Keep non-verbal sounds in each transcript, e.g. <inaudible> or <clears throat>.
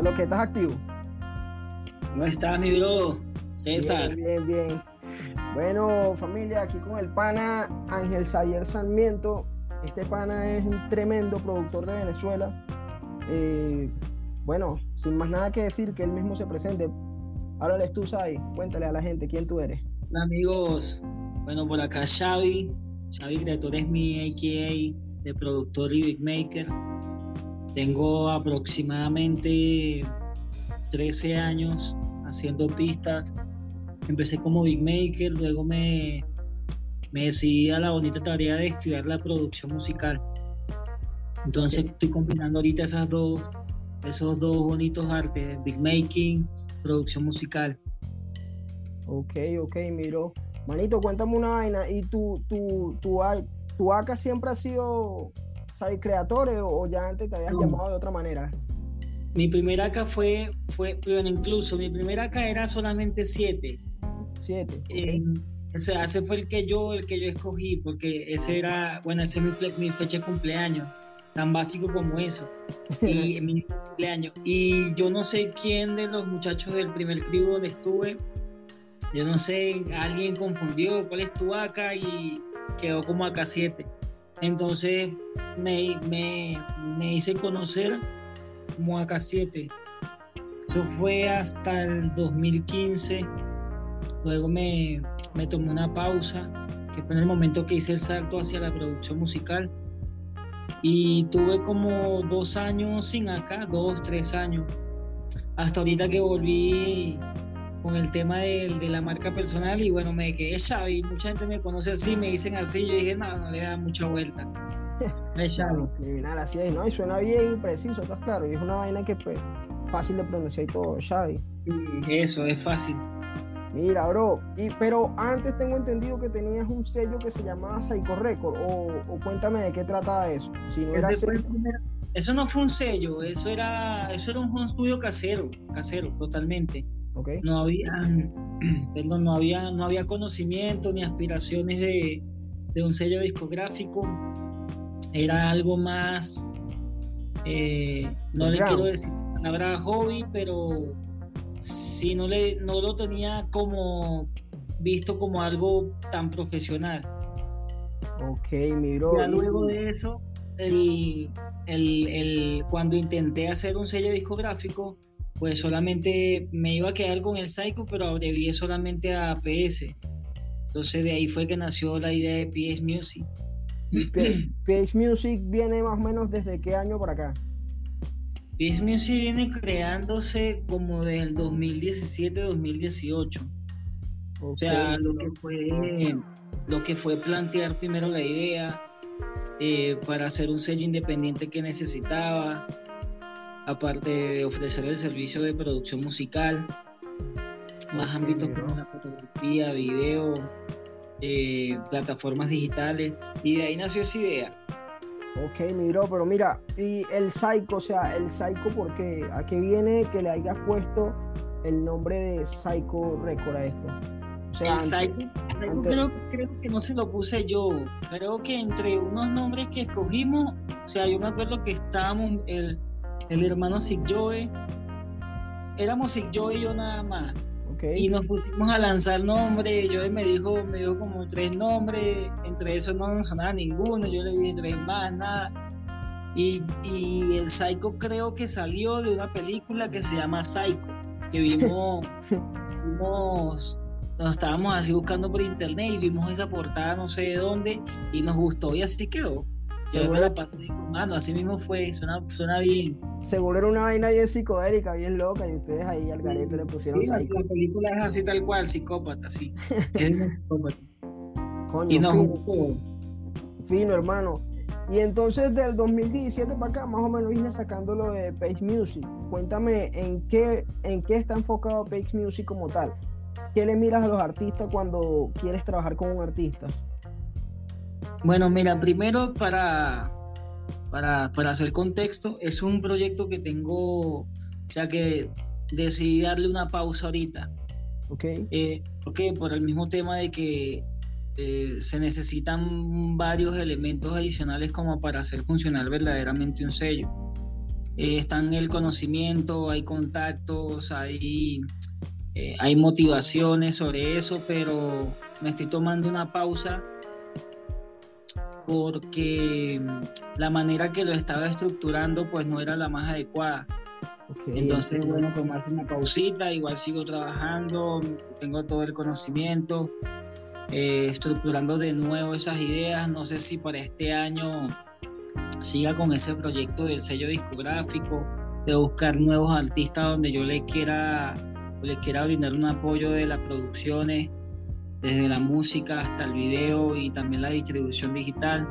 ¿Qué lo que estás activo? ¿Cómo estás, mi bro? César. Bien, bien, bien. Bueno, familia, aquí con el pana Ángel Sayer Sarmiento. Este pana es un tremendo productor de Venezuela. Eh, bueno, sin más nada que decir, que él mismo se presente. Háblales tú, Sai. Cuéntale a la gente quién tú eres. Hola, amigos. Bueno, por acá Xavi. Xavi Creator es mi AKA de productor y beatmaker. Tengo aproximadamente 13 años haciendo pistas. Empecé como beatmaker, luego me, me decidí a la bonita tarea de estudiar la producción musical. Entonces estoy combinando ahorita esas dos, esos dos bonitos artes, beatmaking, producción musical. Ok, ok, miro. Manito, cuéntame una vaina. ¿Y tu, tu, tu, tu AK siempre ha sido ¿sabes? creadores o ya antes te habías llamado de otra manera? Mi primera AK fue, fue, bueno, incluso mi primera AK era solamente 7. 7. o sea, ese fue el que yo, el que yo escogí, porque ese era, bueno, ese es mi, fecha de cumpleaños, tan básico como eso. Y <laughs> mi cumpleaños. Y yo no sé quién de los muchachos del primer cribo donde estuve, yo no sé, alguien confundió cuál es tu AK y quedó como AK7. Entonces me, me, hice conocer como AK7. Eso fue hasta el 2015. Luego me, me tomé una pausa, que fue en el momento que hice el salto hacia la producción musical. Y tuve como dos años sin acá, dos, tres años. Hasta ahorita que volví con el tema de, de, la marca personal y bueno, me quedé Xavi, mucha gente me conoce así, me dicen así, yo dije, no, no le da mucha vuelta. <laughs> Es Xavi. Criminal, así es, ¿no? Y suena bien preciso, estás claro, y es una vaina que pues fácil de pronunciar y todo, Xavi. Eso, es fácil. Mira, bro, y, pero antes tengo entendido que tenías un sello que se llamaba Psycho Record, o, o cuéntame de qué trataba eso. Si no era eso no fue un sello, eso era, eso era un home studio casero, casero, totalmente. No había, <clears throat> perdón, no había, no había conocimiento ni aspiraciones de, un sello discográfico. Era algo más, eh, no le quiero decir palabra hobby, pero si no le, no lo tenía como visto como algo tan profesional. Ok, mi bro. luego de eso, el, el, cuando intenté hacer un sello discográfico, pues solamente me iba a quedar con el Psycho, pero abrevié solamente a PS. Entonces de ahí fue que nació la idea de PS Music. PS <clears throat> Music viene más o menos desde qué año por acá? PS Music viene creándose como del 2017-2018. O sea, lo que fue lo que fue plantear primero la idea eh, para hacer un sello independiente que necesitaba, aparte de ofrecer el servicio de producción musical, más ámbitos como la fotografía, video, eh, plataformas digitales, y de ahí nació esa idea. Ok, miro, pero mira, y el Psycho, o sea, el Psycho, ¿por qué? ¿A qué viene que le hayas puesto el nombre de Psycho Record a esto? O sea, el Psycho, creo, creo, que no se lo puse yo. Creo que entre unos nombres que escogimos, o sea, yo me acuerdo que estábamos, el, el hermano Sig Joe. Éramos Sig Joe y yo nada más. Y nos pusimos a lanzar nombres. Yo me dijo, me dio como tres nombres. Entre esos no me sonaba ninguno. Yo le dije tres más, nada. Y, y, el Psycho creo que salió de una película que se llama Psycho, que vimos, <laughs> vimos, nos estábamos así buscando por internet y vimos esa portada no sé de dónde y nos gustó y así quedó. Yo me la pasé mano, así mismo fue, suena, suena bien. Seguro era una vaina bien psicodélica, bien loca, y ustedes ahí al garete le pusieron sí, La película es así tal cual, psicópata, sí. <laughs> es un psicópata. y nos fino, gustó. Fino, hermano. Y entonces del 2017 para acá, más o menos vine sacando lo de Page Music. Cuéntame en qué, en qué está enfocado Page Music como tal. ¿Qué le miras a los artistas cuando quieres trabajar con un artista? Bueno, mira, primero para, para, hacer contexto, es un proyecto que tengo, o sea que decidí darle una pausa ahorita. Ok. Eh, porque por el mismo tema de que eh, se necesitan varios elementos adicionales como para hacer funcionar verdaderamente un sello. eh, está en el conocimiento, hay contactos, hay, eh, hay motivaciones sobre eso, pero me estoy tomando una pausa porque la manera que lo estaba estructurando pues no era la más adecuada. Entonces, bueno, tomarse una pausita, igual sigo trabajando, tengo todo el conocimiento, eh, estructurando de nuevo esas ideas. No sé si para este año siga con ese proyecto del sello discográfico, de buscar nuevos artistas donde yo le quiera, le quiera brindar un apoyo de las producciones, desde la música hasta el video y también la distribución digital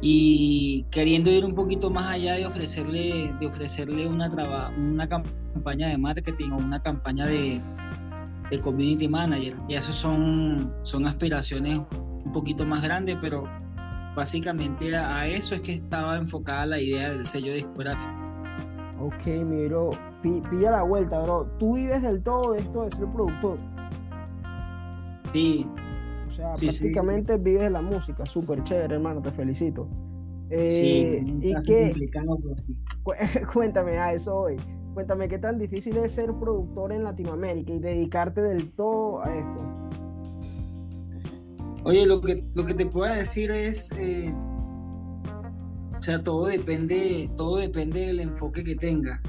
y queriendo ir un poquito más allá de ofrecerle, de ofrecerle una, una campaña de marketing o una campaña de, de community manager. Y eso son, son aspiraciones un poquito más grandes, pero básicamente a, eso es que estaba enfocada la idea del sello discográfico. Ok, miro, pilla la vuelta, bro. ¿Tú vives del todo de esto de ser productor? Sí, o sea, prácticamente vives la música, súper chévere, hermano, te felicito. Eh, y qué, <laughs> cuéntame a eso hoy. Cuéntame qué tan difícil es ser productor en Latinoamérica y dedicarte del todo a esto. Oye, lo que, lo que te puedo decir es, eh, o sea, todo depende, todo depende del enfoque que tengas.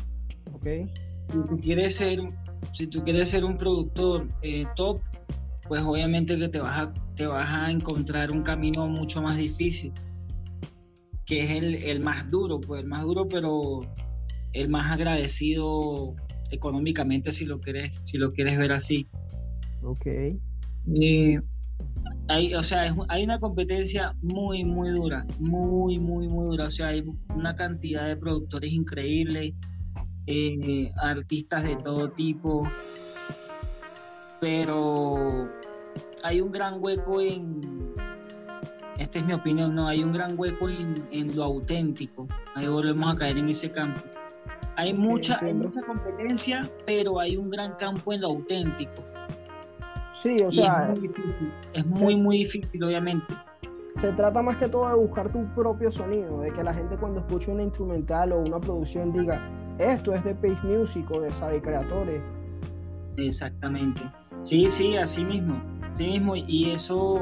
Ok. Si tú quieres ser, si tú quieres ser un productor eh, top, pues obviamente que te vas, a, te vas a encontrar un camino mucho más difícil, que es el, el más duro, pues el más duro, pero el más agradecido económicamente si lo quieres, si lo quieres ver así. Ok. Eh, hay, o sea, hay una competencia muy, muy dura, muy, muy, muy dura. O sea, hay una cantidad de productores increíbles, eh, artistas de todo tipo, pero hay un gran hueco en, esta es mi opinión, no, hay un gran hueco en, lo auténtico. Ahí volvemos a caer en ese campo. Hay mucha, hay mucha competencia, pero hay un gran campo en lo auténtico. Sí, o sea, es muy, difícil, es muy, muy difícil, obviamente. Se trata más que todo de buscar tu propio sonido, de que la gente cuando escuche una instrumental o una producción diga, esto es de Pace Music o de Sabe Creatores. Exactamente. Sí, sí, así mismo. Así mismo. Y eso,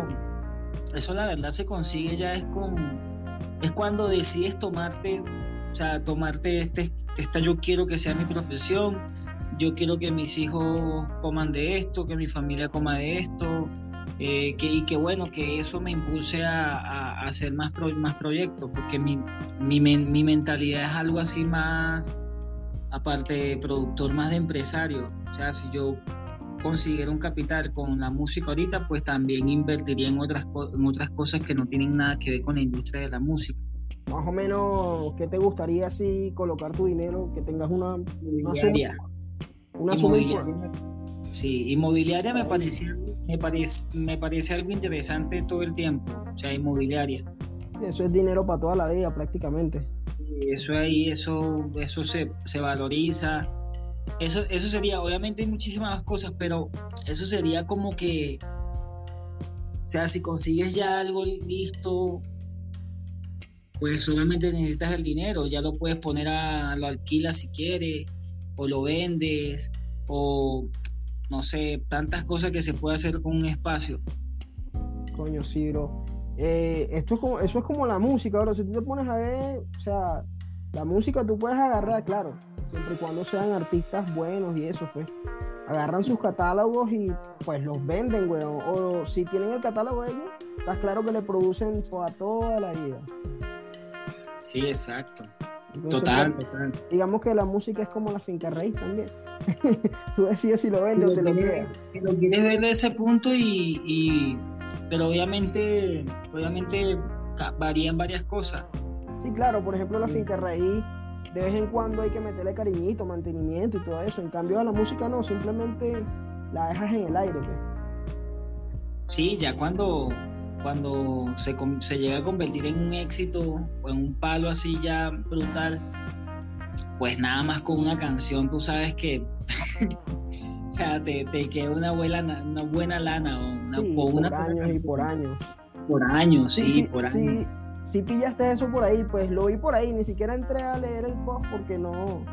eso la verdad se consigue ya es con, es cuando decides tomarte, o sea, tomarte este, esta yo quiero que sea mi profesión, yo quiero que mis hijos coman de esto, que mi familia coma de esto, eh, que, y que bueno, que eso me impulse a, hacer más, más proyectos, porque mi, mi, mi mentalidad es algo así más, aparte de productor, más de empresario. O sea, si yo consiguiera un capital con la música ahorita, pues también invertiría en otras, en otras cosas que no tienen nada que ver con la industria de la música. Más o menos, ¿qué te gustaría si colocar tu dinero, que tengas una, inmobiliaria? Una inmobiliaria. Sí, inmobiliaria me parece, me, parece, me parece algo interesante todo el tiempo, o sea, inmobiliaria. Eso es dinero para toda la vida prácticamente. Eso ahí, eso, eso se, se valoriza eso, eso sería, obviamente hay muchísimas cosas, pero eso sería como que, o sea, si consigues ya algo listo, pues solamente necesitas el dinero, ya lo puedes poner a, lo alquilas si quieres, o lo vendes, o no sé, tantas cosas que se puede hacer con un espacio. Coño, bro. Eh, esto es como, eso es como la música, bro. Si tú te pones a ver, o sea, la música tú puedes agarrar, claro siempre y cuando sean artistas buenos y eso, pues agarran sus catálogos y pues los venden, weón. O si tienen el catálogo de ellos, está claro que le producen toda, toda la vida. Sí, exacto. total, pues, total. Digamos que la música es como la finca raíz también. <laughs> Tú decides si lo vendes o te lo quieres. Si lo quieres ver de ese punto y, y, pero obviamente, obviamente varían varias cosas. Sí, claro, por ejemplo la finca raíz de vez en cuando hay que meterle cariñito, mantenimiento y todo eso. En cambio a la música no, simplemente la dejas en el aire. Pues. Sí, ya cuando, cuando se, se llega a convertir en un éxito o en un palo así ya brutal, pues nada más con una canción tú sabes que <laughs> o sea, te, queda una buena, una buena lana o una, por años y por años. Por años, sí, por años si pillaste eso por ahí, pues lo vi por ahí, ni siquiera entré a leer el post porque no,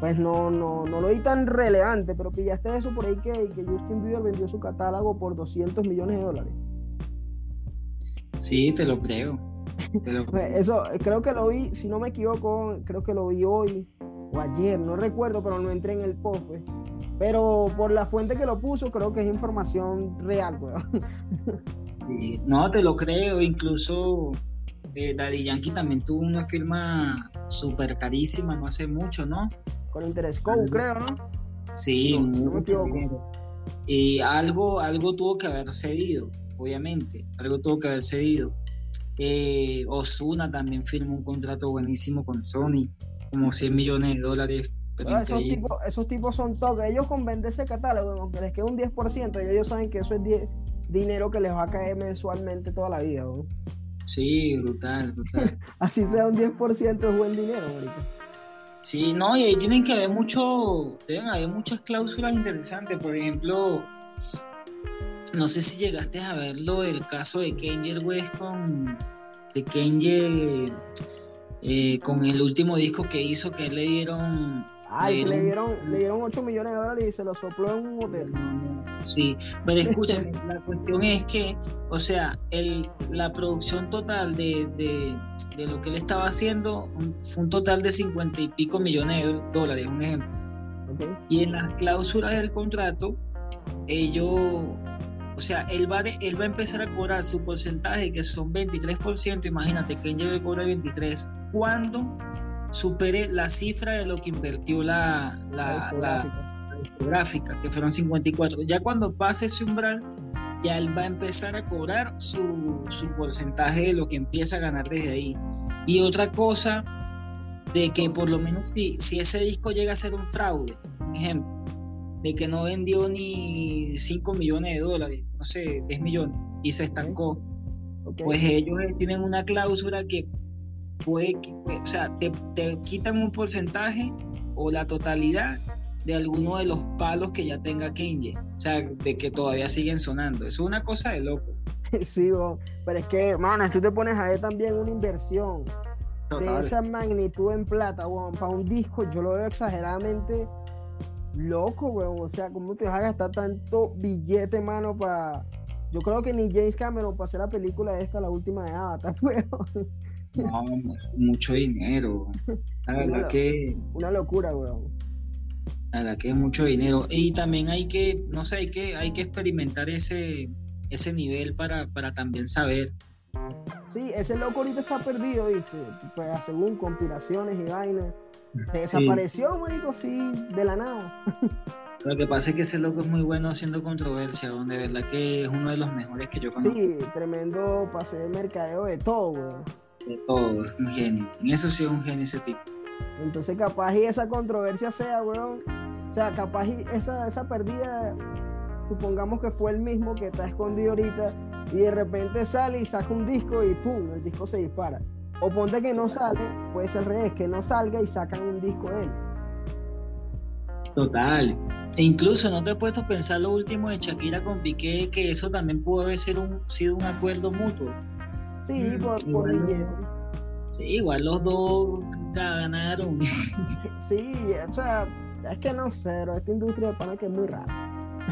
pues no, no, no lo vi tan relevante, pero pillaste eso por ahí que, que Justin Bieber vendió su catálogo por 200 millones de dólares. Sí, te lo creo. <laughs> Pues eso, creo que lo vi, si no me equivoco, creo que lo vi hoy o ayer, no recuerdo, pero no entré en el post, pues. Pero por la fuente que lo puso, creo que es información real, weón. <laughs> no, te lo creo, incluso eh, Daddy Yankee también tuvo una firma súper carísima no hace mucho, ¿no? Con Interscope, creo, ¿no? Sí, mucho Y algo, algo tuvo que haber cedido, obviamente, algo tuvo que haber cedido. Eh, Osuna también firmó un contrato buenísimo con Sony, como 100 millones de dólares. esos, tipos, esos tipos son toques. Ellos con vender ese catálogo, aunque les quede un 10%, y ellos saben que eso es dinero que les va a caer mensualmente toda la vida. Sí, brutal, brutal. <laughs> Así sea un 10% es buen dinero, Sí, no, y ahí tienen que haber mucho, deben haber muchas cláusulas interesantes. Por ejemplo, no sé si llegaste a ver lo del caso de Kanye West con de Kanye eh, con el último disco que hizo que le dieron Ay, le dieron, le dieron 8 millones de dólares y se lo sopló en un hotel. Sí, pero escúchame, <laughs> la cuestión es que, o sea, el, la producción total de, de, lo que él estaba haciendo fue un total de 50 y pico millones de dólares, un ejemplo. Y en las cláusulas del contrato, ellos, o sea, él va, él va a empezar a cobrar su porcentaje, que son 23%, imagínate que él lleve a cobrar 23%, cuando supere la cifra de lo que invirtió la, la, gráfica, que fueron 54. Ya cuando pase ese umbral, ya él va a empezar a cobrar su, su porcentaje de lo que empieza a ganar desde ahí. Y otra cosa, de que por lo menos si, si ese disco llega a ser un fraude, ejemplo, de que no vendió ni 5 millones de dólares, no sé, 10 millones, y se estancó, pues ellos tienen una cláusula que puede, o sea, te, quitan un porcentaje o la totalidad de alguno de los palos que ya tenga Kenji, o sea, de que todavía siguen sonando. Eso es una cosa de loco. <laughs> Sí, pero es que, mano, tú te pones a ver también una inversión de esa magnitud en plata, para un disco, yo lo veo exageradamente loco, weón. O sea, ¿cómo te vas a gastar tanto billete, mano, para... Yo creo que ni James Cameron para hacer la película esta, la última de Avatar, <laughs> weón. No, mucho dinero. La verdad una, que. Una locura, weón. La verdad que es mucho dinero. Y también hay que, no sé, hay que, hay que experimentar ese, ese nivel para, para también saber. Sí, ese loco ahorita está perdido, ¿viste? Pues según conspiraciones y vainas. desapareció, sí. sí, de la nada. <laughs> Lo que pasa es que ese loco es muy bueno haciendo controversia, donde de verdad que es uno de los mejores que yo conozco. Sí, tremendo pase de mercadeo de todo, weón de todo, es un genio. En eso sí es un genio ese tipo. Entonces capaz y esa controversia sea, weón. O sea, capaz y esa, esa pérdida, supongamos que fue el mismo que está escondido ahorita y de repente sale y saca un disco y pum, el disco se dispara. O ponte que no sale, puede ser revés, que no salga y sacan un disco de él. Total. E incluso no te he puesto a pensar lo último de Shakira con Piqué, que eso también pudo haber sido un, sido un acuerdo mutuo. Sí, mm, por, por Sí, igual los dos ganaron. <laughs> sí, o sea, es que no sé, esta industria de pana que es muy rara.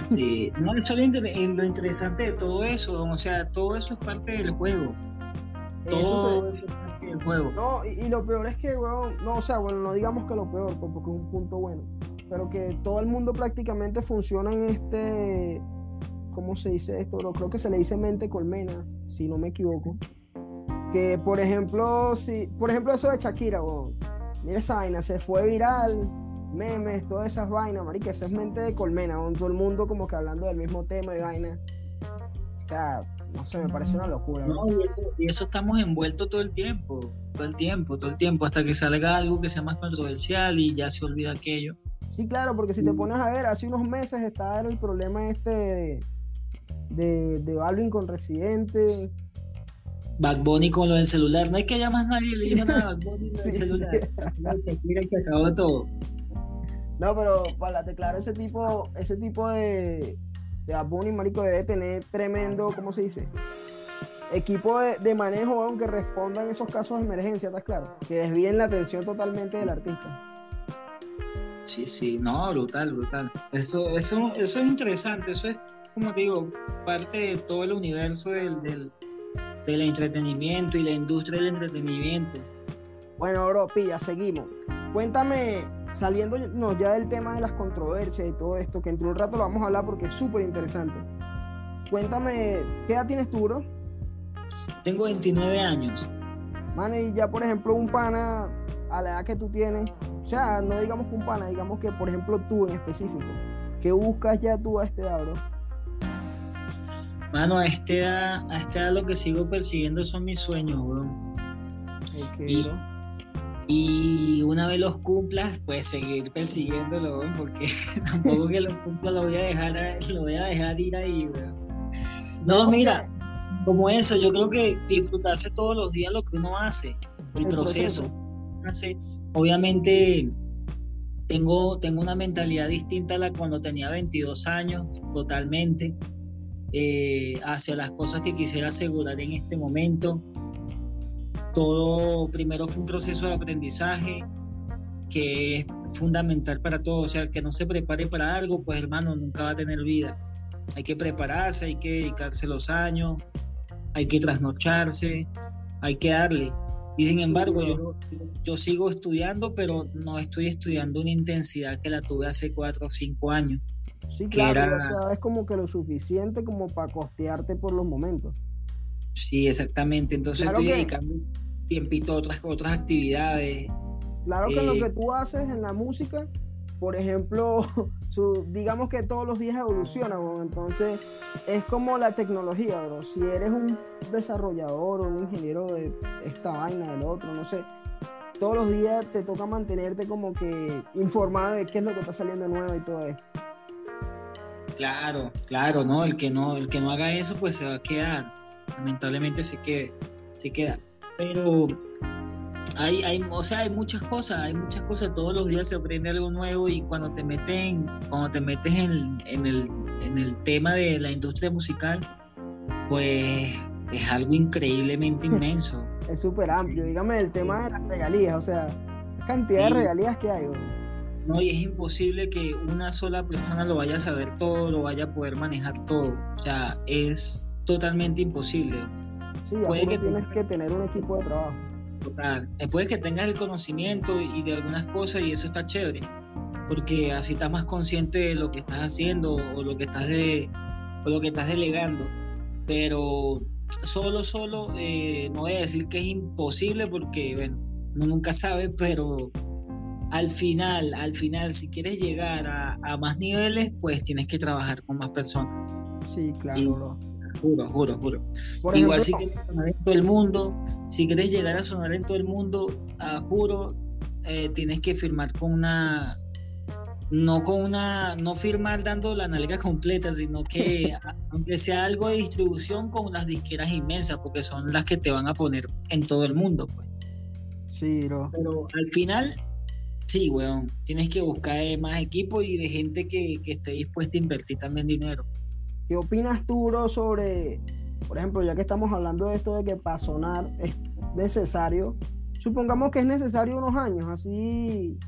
Sí, no, eso es lo, interesante de todo eso, o sea, todo eso es parte del juego. Todo eso, es parte del juego. No, y, lo peor es que, bueno, no, o sea, bueno, no digamos que lo peor, porque es un punto bueno, pero que todo el mundo prácticamente funciona en este, ¿cómo se dice esto? creo que se le dice mente colmena, si no me equivoco que, por ejemplo, si, por ejemplo, eso de Shakira, mira esa vaina, se fue viral, memes, todas esas vainas, marica, esa es mente de colmena, todo el mundo como que hablando del mismo tema y vaina. O sea, no sé, me parece una locura. No, y eso, y eso, estamos envueltos todo el tiempo, todo el tiempo, todo el tiempo, hasta que salga algo que sea más controversial y ya se olvida aquello. Sí, claro, porque si te mm. pones a ver, hace unos meses estaba el problema este de, de, de Balvin con Residente, Bad Bunny con lo del celular. No hay que haya más nadie le nada a Bad Bunny con el <laughs> celular. y se acabó todo. No, pero para claro, ese tipo, ese tipo de, de Bad Bunny, marico, debe tener tremendo, ¿cómo se dice? equipo de, manejo aunque respondan esos casos de emergencia, ¿estás claro? Que desvíen la atención totalmente del artista. Sí, sí, no, brutal, brutal. Eso, eso, eso es interesante, eso es, como te digo, parte de todo el universo del, del, del entretenimiento y la industria del entretenimiento. Bueno, bro, pilla, seguimos. Cuéntame, saliendo ya del tema de las controversias y todo esto, que entre un rato lo vamos a hablar porque es súper interesante. Cuéntame, ¿qué edad tienes tú, bro? Tengo 29 años. Man, y ya, por ejemplo, un pana a la edad que tú tienes, o sea, no digamos que un pana, digamos que, por ejemplo, tú en específico, ¿qué buscas ya tú a este edad, bro? Mano, a esta edad, a esta edad lo que sigo persiguiendo son mis sueños, bro. y, y, una vez los cumplas, pues seguir persiguiéndolo, bro, porque <laughs> tampoco que los cumpla lo voy a dejar, lo voy a dejar ir ahí, bro. No, mira, como eso, yo creo que disfrutarse todos los días lo que uno hace, el, proceso. Obviamente tengo, tengo una mentalidad distinta a la cuando tenía 22 años, totalmente, eh, hacia las cosas que quisiera asegurar en este momento. Todo primero fue un proceso de aprendizaje que es fundamental para todo, o sea, el que no se prepare para algo, pues hermano, nunca va a tener vida. Hay que prepararse, hay que dedicarse los años, hay que trasnocharse, hay que darle. Y sin embargo, yo, sigo estudiando, pero no estoy estudiando una intensidad que la tuve hace cuatro o cinco años. Sí, claro, o sea, es como que lo suficiente como para costearte por los momentos. Sí, exactamente. Entonces estoy dedicando tiempito a otras, otras actividades. Claro que lo eh, que tú haces en la música por ejemplo, <laughs> digamos que todos los días evolucionan, entonces es como la tecnología, bro. Si eres un desarrollador o un ingeniero de esta vaina, del otro, no sé, todos los días te toca mantenerte como que informado de qué es lo que está saliendo nuevo y todo esto. Claro, claro, ¿no? El que no, el que no haga eso, pues se va a quedar. Lamentablemente se queda, se queda. Pero hay, hay, o sea, hay muchas cosas, hay muchas cosas, todos los días se aprende algo nuevo y cuando te meten, cuando te metes en, en, el, en el tema de la industria musical, pues es algo increíblemente <laughs> inmenso. es súper amplio, dígame el tema de las regalías, o sea, cantidad de regalías que hay. No, y es imposible que una sola persona lo vaya a saber todo, lo vaya a poder manejar todo, o sea, es totalmente imposible. Sí, Puede que tienes que tener un equipo de trabajo. Después que tengas el conocimiento y de algunas cosas y eso está chévere, porque así estás más consciente de lo que estás haciendo o lo que estás, de, o lo que estás delegando. Pero solo, solo, eh, no voy a decir que es imposible porque, bueno, uno nunca sabe, pero al final, al final, si quieres llegar a, a más niveles, pues tienes que trabajar con más personas. Sí, claro juro, juro, juro. Igual si quieres sonar en todo el mundo, si quieres llegar a sonar en todo el mundo, juro, eh, tienes que firmar con una, no con una, no firmar dando la nalga completa, sino que <laughs> aunque sea algo de distribución con unas disqueras inmensas, porque son las que te van a poner en todo el mundo, pues. Sí, bro. Pero al final, sí, weón, tienes que buscar más equipo y de gente que, que esté dispuesta a invertir también dinero. ¿Qué opinas tú, bro, sobre, por ejemplo, ya que estamos hablando de esto de que para sonar es necesario, supongamos que es necesario unos años, así,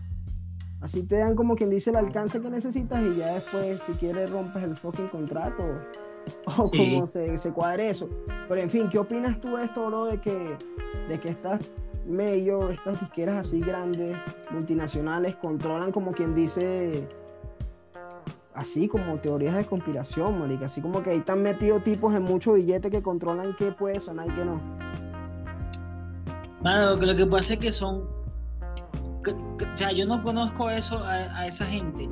así te dan como quien dice el alcance que necesitas y ya después, si quieres, rompes el fucking contrato o como se, se cuadre eso. Pero en fin, ¿qué opinas tú de esto, bro, de que, de que estas mayor, estas disqueras así grandes, multinacionales, controlan como quien dice así como teorías de conspiración, marica, así como que ahí están metidos tipos en muchos billetes que controlan qué puede sonar y qué no. Mano, lo que pasa es que son, o sea, yo no conozco eso a, esa gente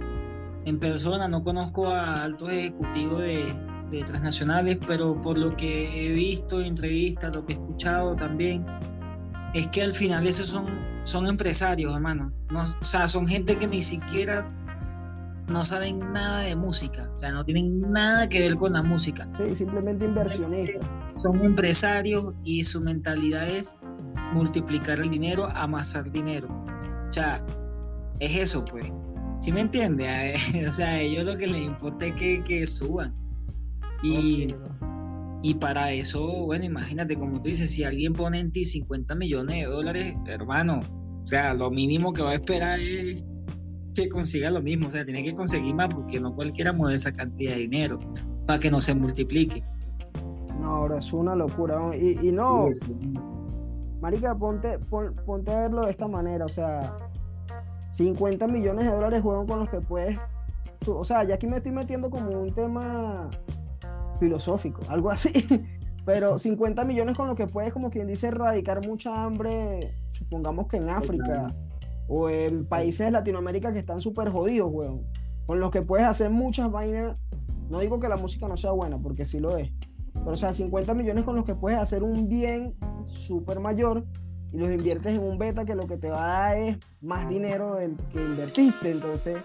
en persona, no conozco a altos ejecutivos de, de transnacionales, pero por lo que he visto, entrevistas, lo que he escuchado también, es que al final esos son, son empresarios, hermano. No, o sea, son gente que ni siquiera no saben nada de música, o sea, no tienen nada que ver con la música. Sí, simplemente inversionistas. Son empresarios y su mentalidad es multiplicar el dinero, amasar dinero. O sea, es eso, pues. ¿Sí me entiende? <laughs> O sea, a ellos lo que les importa es que, suban. Y, Y para eso, bueno, imagínate, como tú dices, si alguien pone en ti 50 millones de dólares, hermano, o sea, lo mínimo que va a esperar es que consiga lo mismo, o sea, tiene que conseguir más porque no cualquiera mueve esa cantidad de dinero para que no se multiplique. No, ahora es una locura. Y, no, Marica, ponte, ponte a verlo de esta manera, o sea, 50 millones de dólares juegan con los que puedes, o sea, ya aquí me estoy metiendo como un tema filosófico, algo así, <laughs> pero 50 millones con los que puedes, como quien dice, erradicar mucha hambre, supongamos que en África o en países de Latinoamérica que están súper jodidos, weón, con los que puedes hacer muchas vainas, no digo que la música no sea buena, porque sí lo es, pero o sea, 50 millones con los que puedes hacer un bien súper mayor y los inviertes en un beta que lo que te va a dar es más dinero del que invertiste. Entonces,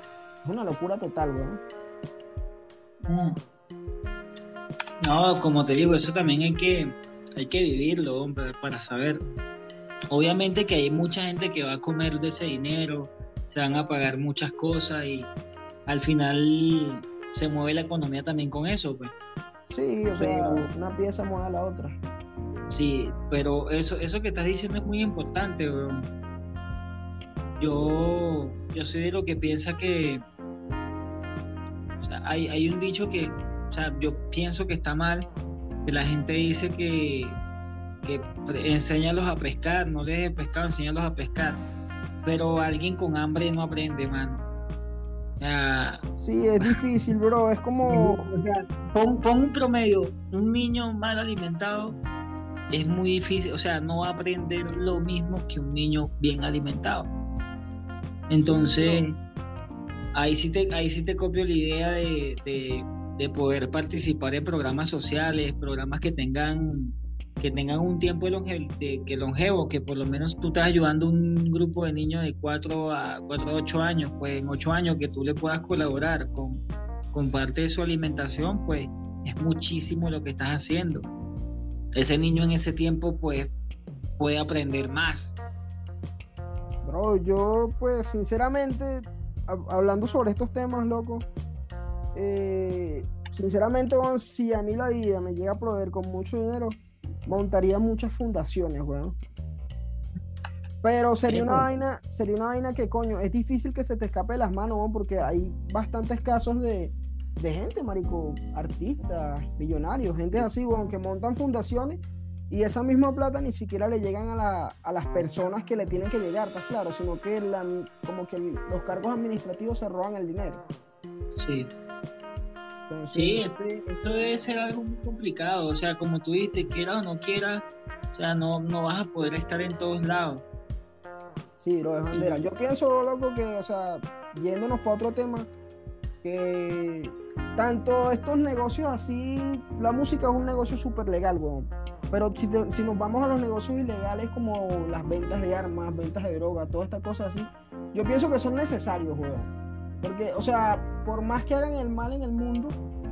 es una locura total, weón. Mm. No, como te digo, eso también hay que, hay que vivirlo, hombre, para saber. Obviamente que hay mucha gente que va a comer de ese dinero, se van a pagar muchas cosas y al final se mueve la economía también con eso, pues. Sí, o sea, una pieza mueve a la otra. Sí, pero eso, eso que estás diciendo es muy importante, Yo, yo soy de lo que piensa que o sea, hay, hay un dicho que, o sea, yo pienso que está mal, que la gente dice que, que enséñalos a pescar, no les de pescado, enséñalos a pescar. Pero alguien con hambre no aprende, mano. sí, es difícil, bro. Es como. <laughs> O sea, pon, pon un promedio. Un niño mal alimentado es muy difícil, o sea, no va a aprender lo mismo que un niño bien alimentado. Entonces, ahí sí te, ahí sí te copio la idea de, poder participar en programas sociales, programas que tengan que tengan un tiempo de, que longevo, que por lo menos tú estás ayudando a un grupo de niños de 4 a 4 a 8 años, pues en 8 años que tú le puedas colaborar con, con parte de su alimentación, pues es muchísimo lo que estás haciendo ese niño en ese tiempo pues puede aprender más. Bro, yo pues sinceramente, hablando sobre estos temas, loco, eh, sinceramente, si a mí la vida me llega a proveer con mucho dinero, montaría muchas fundaciones, weón. Pero sería una vaina, sería una vaina que coño, es difícil que se te escape de las manos, porque hay bastantes casos de, de gente, marico, artistas, millonarios, gente así, bueno, que montan fundaciones y esa misma plata ni siquiera le llegan a, las personas que le tienen que llegar, está claro, sino que como que los cargos administrativos se roban el dinero. Sí. Sí, esto debe ser algo muy complicado, o sea, como tú dijiste, quiera o no quiera, o sea, no, no vas a poder estar en todos lados. Sí, lo de bandera. Yo pienso, loco, que, o sea, yéndonos para otro tema, que tanto estos negocios así, la música es un negocio súper legal, weón. Pero si, si, nos vamos a los negocios ilegales como las ventas de armas, ventas de droga, todas estas cosas así, yo pienso que son necesarios, weón. Porque, o sea, por más que hagan el mal en el mundo,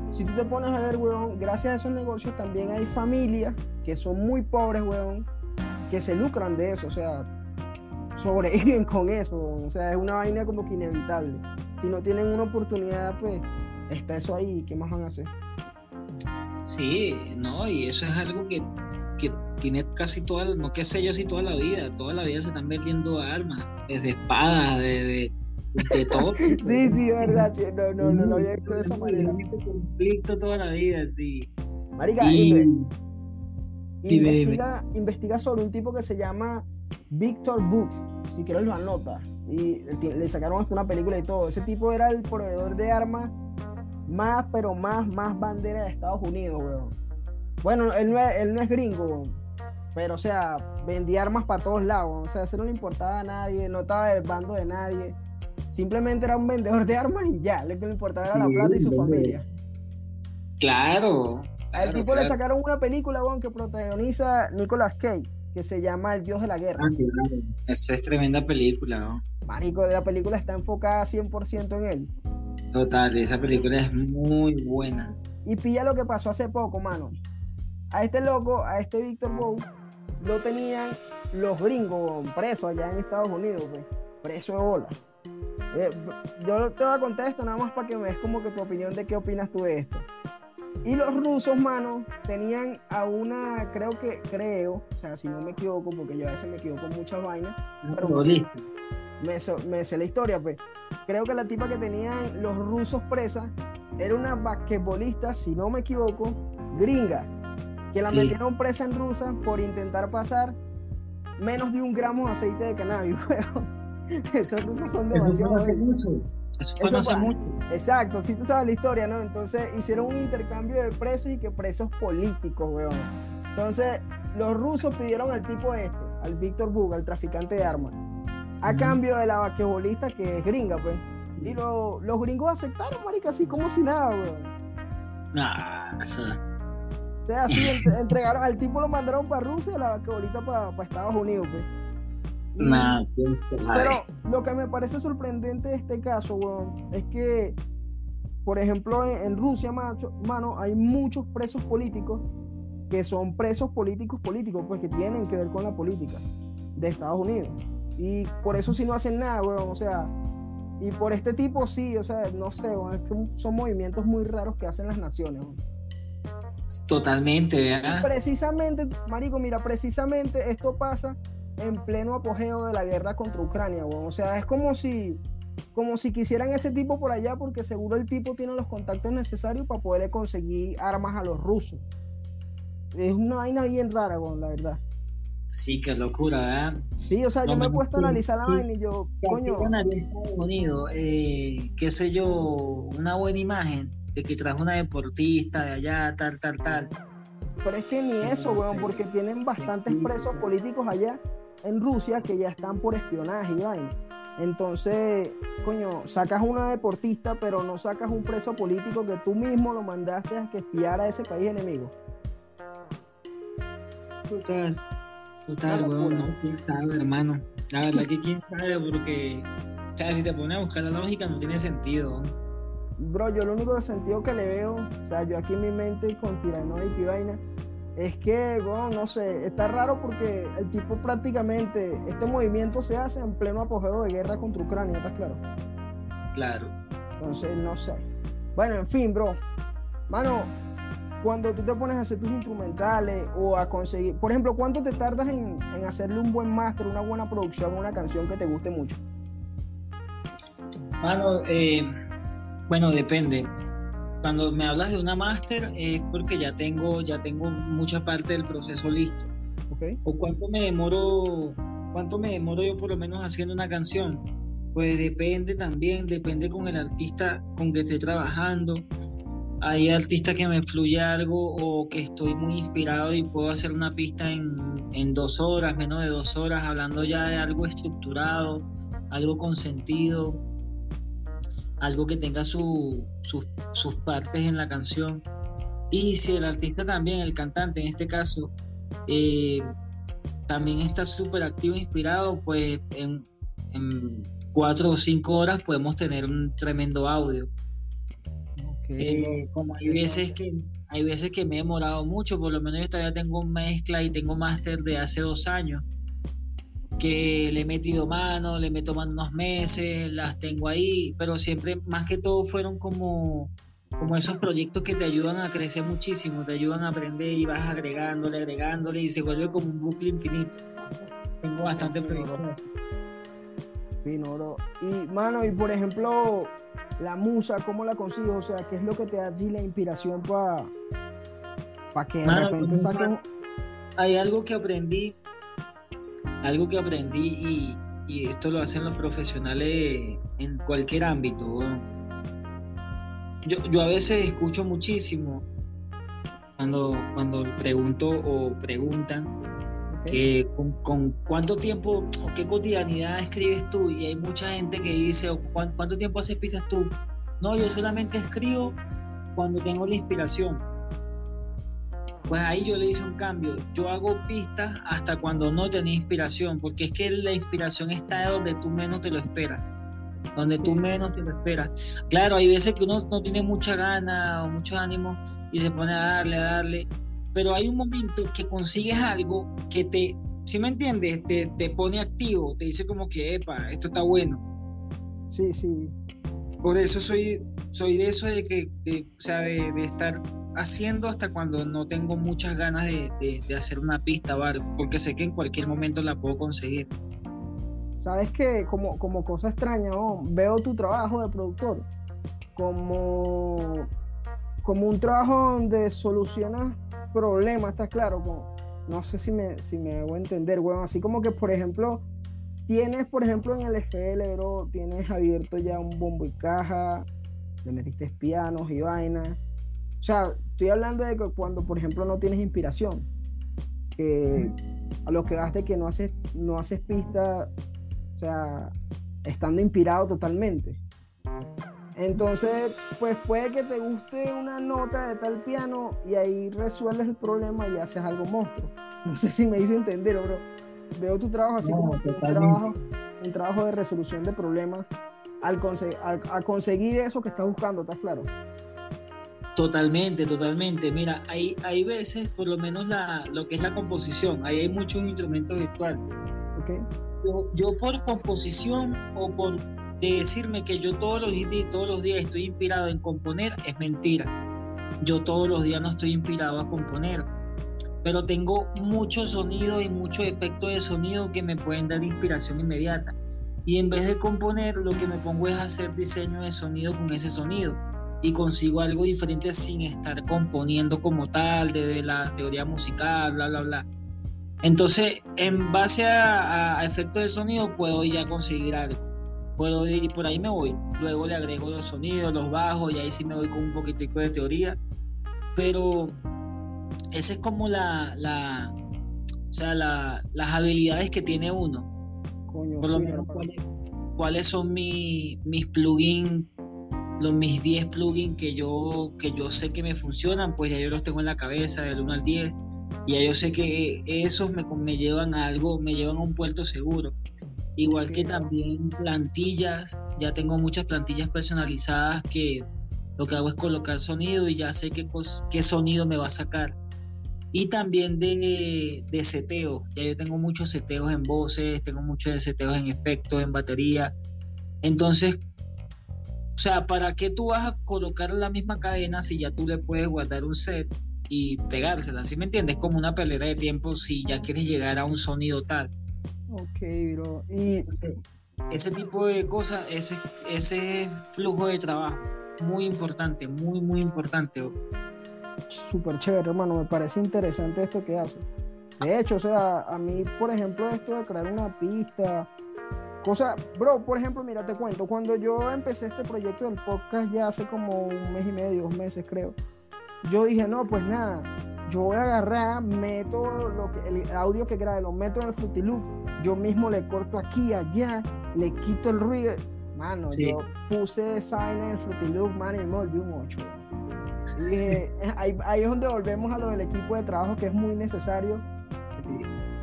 si tú te pones a ver, weón, gracias a esos negocios también hay familias que son muy pobres, weón, que se lucran de eso, o sea, sobreviven con eso, o sea, es una vaina como que inevitable. Si no tienen una oportunidad, pues está eso ahí, ¿qué más van a hacer? Sí, no, y eso es algo que, tiene casi toda, no qué sé yo si toda la vida, toda la vida se están vendiendo armas, desde espadas, de, de, todo. <laughs> sí, sí, verdad, sí, no, no, no, lo había visto de esa manera. conflicto toda la vida, sí. Marica, investiga, investiga sobre un tipo que se llama Victor Book, si quieres lo anota. Y le sacaron hasta una película y todo. Ese tipo era el proveedor de armas más, pero más, más bandera de Estados Unidos, weón. Bueno, él no es, él no es gringo, pero o sea, vendía armas para todos lados, o sea, eso no le importaba a nadie, no estaba del bando de nadie. Simplemente era un vendedor de armas y ya, lo que le importaba era la plata y su familia. Claro. Al tipo le sacaron una película, weón, que protagoniza Nicolas Cage, que se llama El Dios de la Guerra. Ah, claro. Esa es tremenda película, ¿no? Marico, la película está enfocada 100% en él. Total, esa película es muy buena. Y pilla lo que pasó hace poco, mano. A este loco, a este Víctor Bow, lo tenían los gringos presos allá en Estados Unidos, pues, preso de bola. Eh, yo te voy a contar esto nada más para que me des como que tu opinión de qué opinas tú de esto. Y los rusos, mano, tenían a una, creo que, creo, o sea, si no me equivoco, porque yo a veces me equivoco con muchas vainas, pero me, me sé la historia, pues. Creo que la tipa que tenían los rusos presa era una basquetbolista, si no me equivoco, gringa, que la metieron presa en Rusia por intentar pasar menos de un gramo de aceite de cannabis, <laughs> <laughs> Esos rusos son demasiado. Eso fue hace mucho. Eso fue hace mucho. Exacto, si tú sabes la historia, ¿no? Entonces hicieron un intercambio de presos y que presos políticos, weón. Entonces, los rusos pidieron al tipo este, al Víctor Bug, al traficante de armas, a cambio de la basquetbolista que es gringa, pues. Y los gringos aceptaron, marica, así como si nada, weón. Nah, o sea. O sea, así <laughs> entregaron, al tipo lo mandaron para Rusia y la basquetbolista para, para Estados Unidos, pues. Nah, pero lo que me parece sorprendente de este caso, weón, es que, por ejemplo, en, Rusia, macho, mano, hay muchos presos políticos que son presos políticos políticos, pues que tienen que ver con la política de Estados Unidos. Y por eso sí no hacen nada, weón, o sea, y por este tipo sí, o sea, no sé, es que son movimientos muy raros que hacen las naciones. Totalmente, ¿verdad? Precisamente, Marico, mira, precisamente esto pasa en pleno apogeo de la guerra contra Ucrania, o sea, es como si, como si quisieran ese tipo por allá porque seguro el tipo tiene los contactos necesarios para poder conseguir armas a los rusos. Es una vaina bien rara, la verdad. Sí, qué locura, ¿verdad? Sí, o sea, yo me he puesto a analizar la vaina y yo, coño. Eh, qué sé yo, una buena imagen de que trajo una deportista de allá, tal, tal, tal. Pero es que ni eso, weón, porque tienen bastantes presos políticos allá en Rusia que ya están por espionaje y vaina. Entonces, coño, sacas una deportista, pero no sacas un preso político que tú mismo lo mandaste a que espiara a ese país enemigo. Total. Total, bueno, quién sabe, hermano. La verdad que quién sabe, porque, o sea, si te pones a buscar la lógica, no tiene sentido. Bro, yo lo único sentido que le veo, o sea, yo aquí en mi mente con tiranoica y vaina, es que, bueno, no sé, está raro porque el tipo prácticamente, este movimiento se hace en pleno apogeo de guerra contra Ucrania, ¿estás claro? Claro. Entonces, no sé. Bueno, en fin, bro. Mano, cuando tú te pones a hacer tus instrumentales o a conseguir, por ejemplo, ¿cuánto te tardas en, hacerle un buen máster, una buena producción, una canción que te guste mucho? Mano, eh, bueno, depende. Cuando me hablas de una máster es porque ya tengo, ya tengo mucha parte del proceso listo. Okay. ¿O cuánto me demoro, cuánto me demoro yo por lo menos haciendo una canción? Pues depende también, depende con el artista con que esté trabajando hay artistas que me fluye algo o que estoy muy inspirado y puedo hacer una pista en, dos horas, menos de dos horas, hablando ya de algo estructurado, algo con sentido, algo que tenga sus, partes en la canción. Y si el artista también, el cantante en este caso, eh, también está súper activo, inspirado, pues en, en cuatro o cinco horas podemos tener un tremendo audio. Eh, como hay veces que hay veces que me he demorado mucho, por lo menos yo todavía tengo mezcla y tengo máster de hace dos años, que le he metido mano, le meto mano unos meses, las tengo ahí, pero siempre más que todo fueron como, como esos proyectos que te ayudan a crecer muchísimo, te ayudan a aprender y vas agregándole, agregándole y se vuelve como un bucle infinito. Tengo bastante proyectos. Y, mano, y por ejemplo, la musa, ¿cómo la consigues? O sea, ¿qué es lo que te da ti la inspiración para para que de repente saquen... Hay algo que aprendí, algo que aprendí y, esto lo hacen los profesionales en cualquier ámbito. Yo, yo a veces escucho muchísimo cuando, cuando pregunto o preguntan que con, cuánto tiempo o qué cotidianidad escribes tú y hay mucha gente que dice cuánto tiempo haces pistas tú. No yo solamente escribo cuando tengo la inspiración pues ahí yo le hice un cambio yo hago pistas hasta cuando no tenía inspiración porque es que la inspiración está donde tú menos te lo esperas donde tú menos te lo esperas claro hay veces que uno no tiene mucha gana o mucho ánimo y se pone a darle a darle pero hay un momento que consigues algo que te, si me entiendes, te, te, pone activo, te dice como que, epa, esto está bueno. Sí, sí. Por eso soy, soy de eso de que, o sea, de, estar haciendo hasta cuando no tengo muchas ganas de, hacer una pista, ¿vale? porque sé que en cualquier momento la puedo conseguir. Sabes que como, como cosa extraña, veo tu trabajo de productor como, como un trabajo donde solucionas problemas, ¿estás claro? no sé si me, si me hago entender, bueno, así como que, por ejemplo, tienes, por ejemplo, en el FL, bro, tienes abierto ya un bombo y caja, le metiste pianos y vainas. O sea, estoy hablando de que cuando, por ejemplo, no tienes inspiración, que a lo que vas de que no haces, no haces pista, o sea, estando inspirado totalmente. Entonces, pues puede que te guste una nota de tal piano y ahí resuelves el problema y haces algo monstruo. <laughs> No sé si me hice entender, bro. Veo tu trabajo así como un trabajo, un trabajo de resolución de problemas al, al, conseguir eso que estás buscando, ¿estás claro? Totalmente, totalmente. Mira, hay, hay veces, por lo menos la, lo que es la composición, ahí hay muchos instrumentos virtuales. Okay. Yo, yo por composición o por de decirme que yo todos los, todos los días estoy inspirado en componer es mentira. Yo todos los días no estoy inspirado a componer, pero tengo muchos sonidos y muchos efectos de sonido que me pueden dar inspiración inmediata. Y en vez de componer, lo que me pongo es hacer diseño de sonido con ese sonido y consigo algo diferente sin estar componiendo como tal, desde la teoría musical, bla, bla, bla. Entonces, en base a, a efectos de sonido, puedo ya conseguir algo puedo ir y por ahí me voy. Luego le agrego los sonidos, los bajos y ahí sí me voy con un poquitico de teoría. Pero esa es como la, la o sea, la, las habilidades que tiene uno. por lo menos, ¿cuáles, son mis plugins, los, mis 10 plugins que yo, que yo sé que me funcionan? Pues ya yo los tengo en la cabeza del 1 al 10. Y ya yo sé que esos me, me llevan a algo, me llevan a un puerto seguro. Igual que también plantillas, ya tengo muchas plantillas personalizadas que lo que hago es colocar sonido y ya sé qué, qué sonido me va a sacar. Y también de, de seteo, ya yo tengo muchos seteos en voces, tengo muchos seteos en efectos, en batería. Entonces, o sea, ¿para qué tú vas a colocar la misma cadena si ya tú le puedes guardar un set y pegársela? ¿Sí me entiendes? Como una pelea de tiempo si ya quieres llegar a un sonido tal. Ok, bro. Y ese tipo de cosas, ese, ese flujo de trabajo, muy importante, muy, muy importante. Súper chévere, hermano. Me parece interesante esto que hace. De hecho, o sea, a mí, por ejemplo, esto de crear una pista, cosa, bro, por ejemplo, mira, te cuento, cuando yo empecé este proyecto del podcast ya hace como un mes y medio, dos meses creo, yo dije, no, pues nada, yo voy a agarrar, meto lo que, el audio que grabe, lo meto en el Fruity Loop, yo mismo le corto aquí, allá, le quito el ruido. Mano, yo puse Sign en el Fruity Loop, man, y me volví un 8. <laughs> ahí, ahí, es donde volvemos a lo del equipo de trabajo que es muy necesario.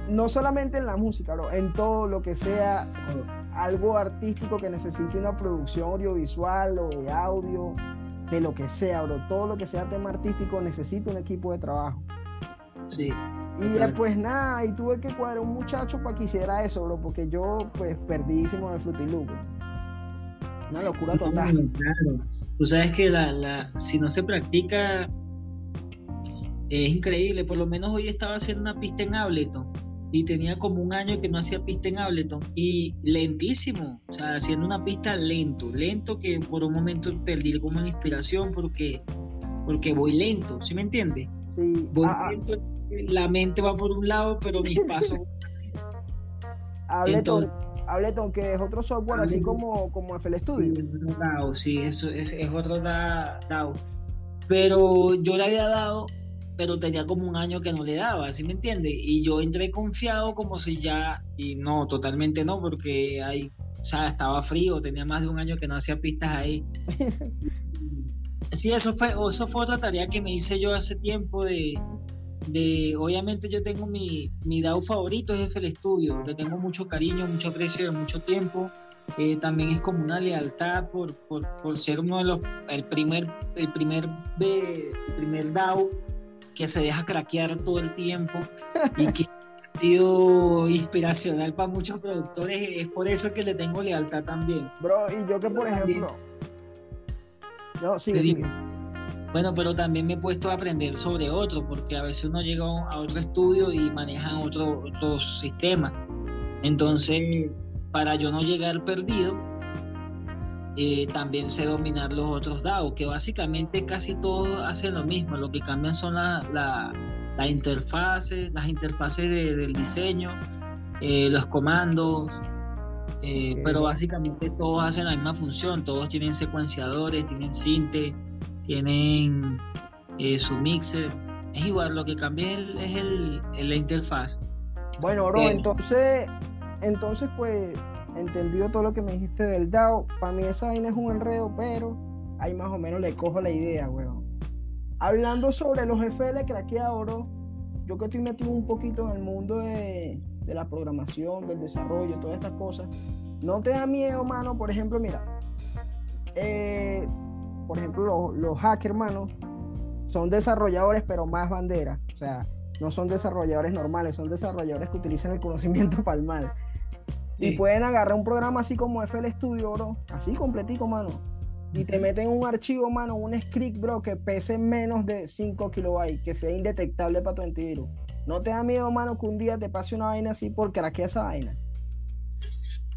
No solamente en la música, bro, en todo lo que sea algo artístico que necesite una producción audiovisual o de audio, de lo que sea, bro. Todo lo que sea tema artístico necesita un equipo de trabajo. Sí. Y pues nada, y tuve que cuadrar un muchacho para que hiciera eso, bro, porque yo pues perdidísimo en el Fruity Una locura total. Claro. Tú sabes que la, la, si no se practica es increíble. Por lo menos hoy estaba haciendo una pista en Ableton y tenía como un año que no hacía pista en Ableton y lentísimo, o sea, haciendo una pista lento, lento que por un momento perdí como una inspiración porque, porque voy lento, ¿sí me entiendes? Sí. Voy ah, ah. lento, la mente va por un lado, pero mis <laughs> pasos... Ableton, Ableton, que es otro software así como, como FL Studio. Sí, eso es, es otro DAO. Pero yo le había dado pero tenía como un año que no le daba, ¿sí me entiende? Y yo entré confiado como si ya, y no, totalmente no, porque ahí, o sea, estaba frío, tenía más de un año que no hacía pistas ahí. <laughs> sí, eso fue, eso fue otra tarea que me hice yo hace tiempo de, de obviamente yo tengo mi, mi DAO favorito, es FL Studio, le tengo mucho cariño, mucho aprecio de mucho tiempo. Eh, también es como una lealtad por, por, por, ser uno de los, el primer, el primer, el primer DAO que se deja craquear todo el tiempo y que ha sido inspiracional para muchos productores. Es por eso que le tengo lealtad también. Bro, y yo que por ejemplo... No, sigue, sigue. Bueno, pero también me he puesto a aprender sobre otro, porque a veces uno llega a otro estudio y manejan otro, otro sistema. Entonces, para yo no llegar perdido, eh, también sé dominar los otros DAO, que básicamente casi todos hacen lo mismo, lo que cambian son las la, interfaces, las interfaces del diseño, eh, los comandos, eh, pero básicamente todos hacen la misma función, todos tienen secuenciadores, tienen sinte, tienen su mixer, es igual, lo que cambia es, el, la interfaz. Bueno, bro, entonces, entonces pues entendido todo lo que me dijiste del DAO, para mí esa vaina es un enredo, pero ahí más o menos le cojo la idea, weón. Hablando sobre los FL craqueados, yo que estoy metido un poquito en el mundo de, la programación, del desarrollo, todas estas cosas, no te da miedo, mano. Por ejemplo, mira, eh, por ejemplo, los, hackers, mano, son desarrolladores, pero más bandera. O sea, no son desarrolladores normales, son desarrolladores que utilizan el conocimiento <laughs> para el mal. Y pueden agarrar un programa así como FL Studio, bro, así completico, mano. Y te meten un archivo, mano, un script, bro, que pese menos de 5 kilobytes, que sea indetectable para tu antivirus. ¿No te da miedo, mano, que un día te pase una vaina así por craquear esa vaina?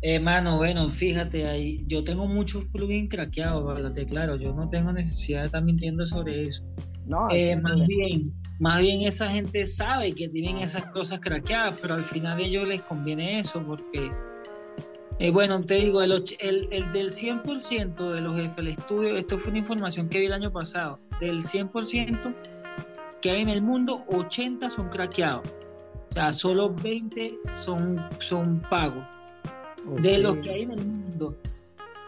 Eh, mano, bueno, fíjate, ahí yo tengo muchos plugins craqueados, te claro, yo no tengo necesidad de estar mintiendo sobre eso. No, eh, más bien, más bien esa gente sabe que tienen esas cosas craqueadas, pero al final a ellos les conviene eso porque, eh, bueno, te digo, el, el, el del 100% de los FL Studio, esto fue una información que vi el año pasado, del 100% que hay en el mundo, 80 son craqueados. O sea, solo 20 son, son pagos de los que hay en el mundo.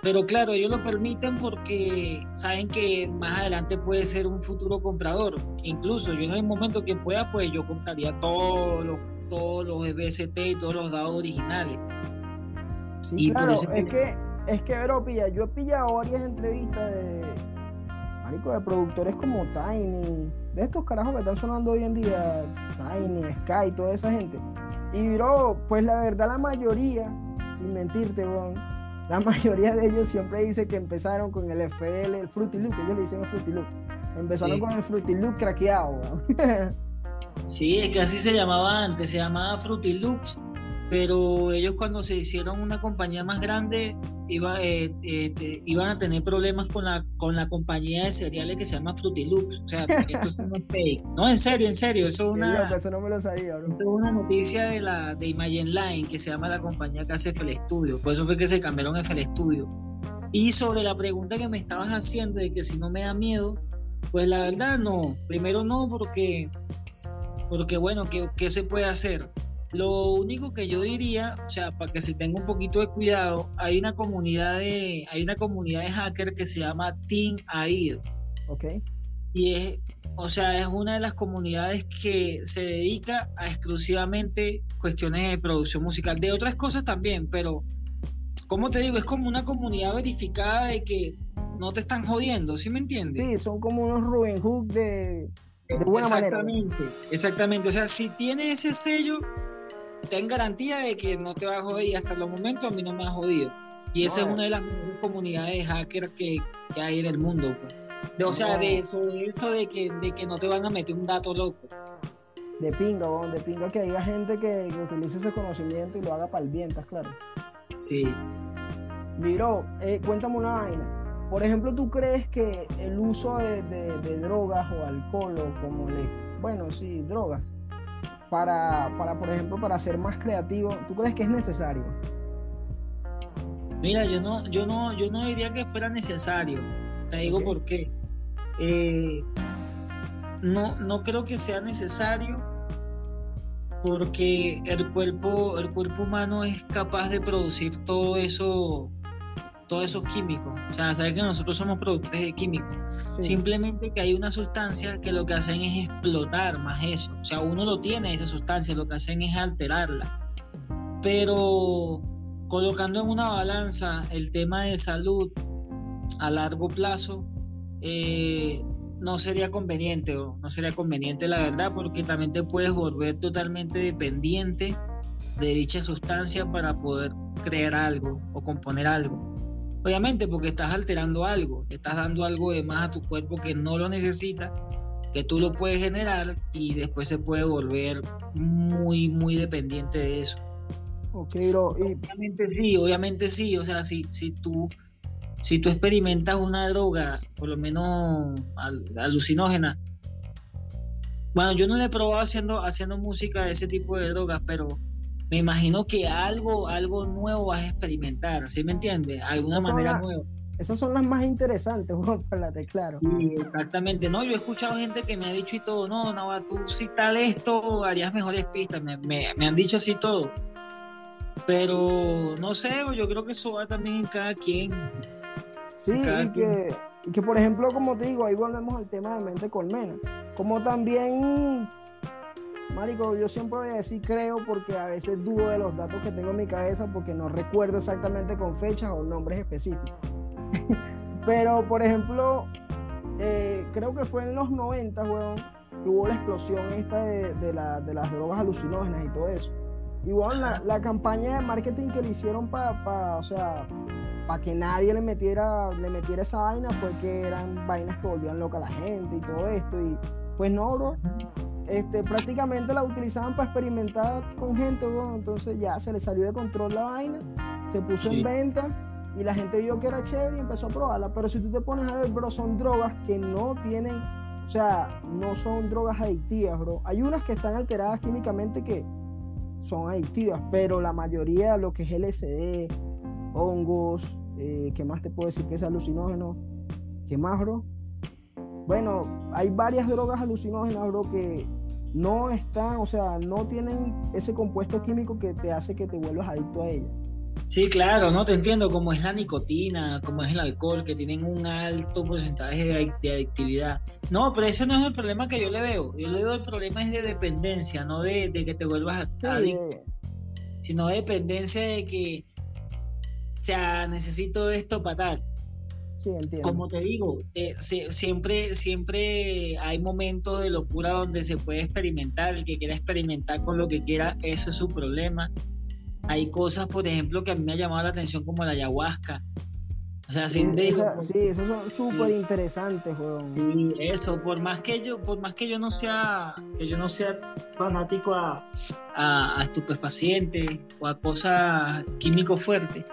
Pero claro, ellos lo permiten porque saben que más adelante puede ser un futuro comprador. Incluso yo en el momento que pueda, pues yo compraría todos los, todos los BST y todos los dados originales. Sí, y claro, es que, es que, bro, pilla, yo he pillado varias entrevistas de, marico, de productores como Tiny, de estos carajos que están sonando hoy en día, Tiny, Sky, toda esa gente. Y bro, pues la verdad la mayoría, sin mentirte, bro, la <laughs> mayoría de ellos siempre dice que empezaron con el FL, el Fruity Loop, ellos le dicen el Fruity Loop. Empezaron con el Fruity Loop craqueado, <laughs> Sí, es que así se llamaba antes, se llamaba Fruity Loops pero ellos cuando se hicieron una compañía más grande iba, eh, este, iban a tener problemas con la, con la compañía de cereales que se llama Fruity Loops. O sea, <laughs> esto es una fake. No, en serio, en serio, eso es una, eso no me lo sabía, Eso es una noticia de, la, de Imagine Line, que se llama la compañía que hace FL Studio. Por eso fue que se cambiaron FL Studio. Y sobre la pregunta que me estabas haciendo de que si no me da miedo, pues la verdad no. Primero no, porque, porque bueno, ¿qué, qué se puede hacer? Lo único que yo diría, o sea, para que se tenga un poquito de cuidado, hay una comunidad de, hay una comunidad de hacker que se llama Team AID. Ok. Y es, o sea, es una de las comunidades que se dedica a exclusivamente cuestiones de producción musical, de otras cosas también, pero, como te digo, es como una comunidad verificada de que no te están jodiendo, ¿sí me entiendes? Sí, son como unos Robin Hood de, de buena exactamente, Exactamente, o sea, si tiene ese sello, ten garantía de que no te va a joder y hasta los momentos a mí no me ha jodido. Y esa es una de las mejores comunidades de hackers que, que hay en el mundo. Pues. De, o sea, de, sobre eso de que, de que no te van a meter un dato loco. De pinga, de pinga que haya gente que, utilice ese conocimiento y lo haga para el bien, ¿estás claro? Sí. Miro, eh, cuéntame una vaina. Por ejemplo, ¿tú crees que el uso de, de, de drogas o alcohol o como le... Bueno, sí, drogas para, para, por ejemplo, para ser más creativo, ¿tú crees que es necesario? Mira, yo no, yo no, yo no diría que fuera necesario. Te digo por qué. Eh, no, no creo que sea necesario porque el cuerpo, el cuerpo humano es capaz de producir todo eso todos esos químicos. O sea, sabes que nosotros somos productores de químicos. Simplemente que hay una sustancia que lo que hacen es explotar más eso. O sea, uno lo tiene esa sustancia, lo que hacen es alterarla. Pero colocando en una balanza el tema de salud a largo plazo, eh, no sería conveniente, o no sería conveniente la verdad, porque también te puedes volver totalmente dependiente de dicha sustancia para poder crear algo o componer algo. Obviamente porque estás alterando algo, estás dando algo de más a tu cuerpo que no lo necesita, que tú lo puedes generar y después se puede volver muy, muy dependiente de eso. Ok, bro. Y... Obviamente sí, obviamente sí. O sea, si, si tú si tú experimentas una droga, por lo menos alucinógena, bueno, yo no le he probado haciendo, haciendo música de ese tipo de drogas, pero me imagino que algo, algo nuevo vas a experimentar, ¿sí me entiendes? Alguna manera nueva. Esas son las más interesantes, <laughs> Juan, de claro. Sí, exactamente. No, yo he escuchado gente que me ha dicho y todo, no, no, tú si tal esto harías mejores pistas, me, me han dicho así todo. Pero no sé, yo creo que eso va también en cada quien. Sí, y que, que, por ejemplo, como te digo, ahí volvemos al tema de mente colmena. Como también, Marico, yo siempre voy a decir creo porque a veces dudo de los datos que tengo en mi cabeza porque no recuerdo exactamente con fechas o nombres específicos. <laughs> Pero, por ejemplo, eh, creo que fue en los 90, weón, que hubo la explosión esta de, de, la, de las drogas alucinógenas y todo eso. Igual la, la campaña de marketing que le hicieron para, o sea, para que nadie le metiera, le metiera esa vaina fue que eran vainas que volvían loca a la gente y todo esto. Y pues no, bro. Este, prácticamente la utilizaban para experimentar con gente. Entonces ya se le salió de control la vaina, se puso en venta y la gente vio que era chévere y empezó a probarla. Pero si tú te pones a ver, bro, son drogas que no tienen, o sea, no son drogas adictivas, bro. Hay unas que están alteradas químicamente que son adictivas, pero la mayoría, lo que es LSD, hongos, eh, ¿qué más te puedo decir que es alucinógeno? ¿Qué más, bro? Bueno, hay varias drogas alucinógenas, bro, que no están, o sea, no tienen ese compuesto químico que te hace que te vuelvas adicto a ellas. Sí, claro, no te entiendo, como es la nicotina, como es el alcohol, que tienen un alto porcentaje de, adictividad. No, pero ese no es el problema que yo le veo. Yo le veo el problema es de dependencia, no de, que te vuelvas adicto, sino de dependencia de que, o sea, necesito esto para tal. Sí, entiendo. Como te digo, eh, siempre, siempre hay momentos de locura donde se puede experimentar. El que quiera experimentar con lo que quiera, eso es su problema hay cosas, por ejemplo, que a mí me ha llamado la atención como la ayahuasca. O sea, sin sí, sí, esos son súper interesantes, weón. Sí, eso, por más que yo, por más que yo no sea, que yo no sea fanático a, a, estupefacientes o a cosas químicos fuertes,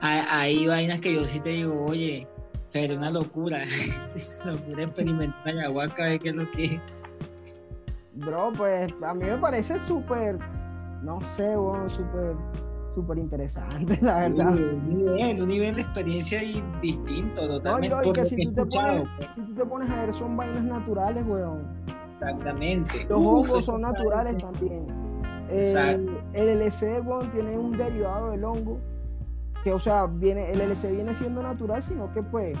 hay, vainas que yo sí te digo, oye, sería una locura, <laughs> una locura experimentar ayahuasca, ver qué es lo que Bro, pues a mí me parece súper no sé, bueno, súper súper interesante, <laughs> la verdad. un, nivel, un nivel de experiencia distinto, totalmente. No, y que si, tú te pones, pues. si tú te pones a ver, son vainas naturales, weón. Exactamente. Los hongos son naturales también. El, el LSD, weón, tiene un derivado del hongo, que, o sea, viene, el LSD viene siendo natural, sino que, pues,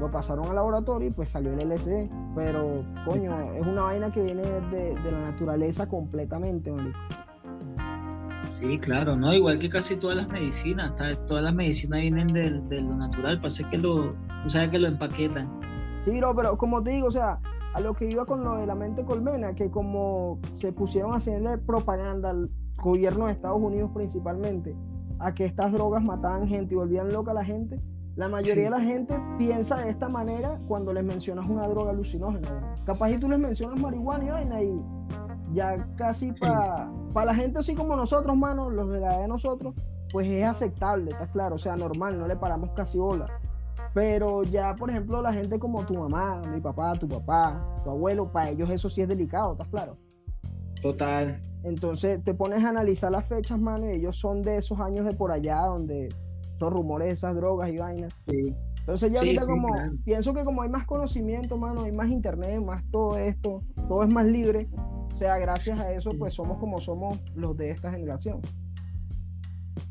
lo pasaron al laboratorio y pues salió el LSD. Pero, coño, es una vaina que viene de, de la naturaleza completamente, marico. Sí, claro, ¿no? Igual que casi todas las medicinas, todas las medicinas vienen de, lo natural, pasa que lo, tú sabes que lo empaquetan. Sí, no, pero como te digo, o sea, a lo que iba con lo de la mente colmena, que como se pusieron a hacerle propaganda al gobierno de Estados Unidos principalmente, a que estas drogas mataban gente y volvían loca a la gente, la mayoría de la gente piensa de esta manera cuando les mencionas una droga alucinógena. Capaz y tú les mencionas marihuana y vaina y ya casi para la gente así como nosotros, mano, los de la edad de nosotros, pues es aceptable, está claro, o sea, normal, no le paramos casi bola. Pero ya, por ejemplo, la gente como tu mamá, mi papá, tu papá, tu abuelo, para ellos eso sí es delicado, ¿estás claro? Total. Entonces te pones a analizar las fechas, mano, y ellos son de esos años de por allá donde son rumores de esas drogas y vainas. Sí. Entonces ya ahorita como, pienso que como hay más conocimiento, mano, hay más internet, más todo esto, todo es más libre, o sea, gracias a eso, pues somos como somos los de esta generación.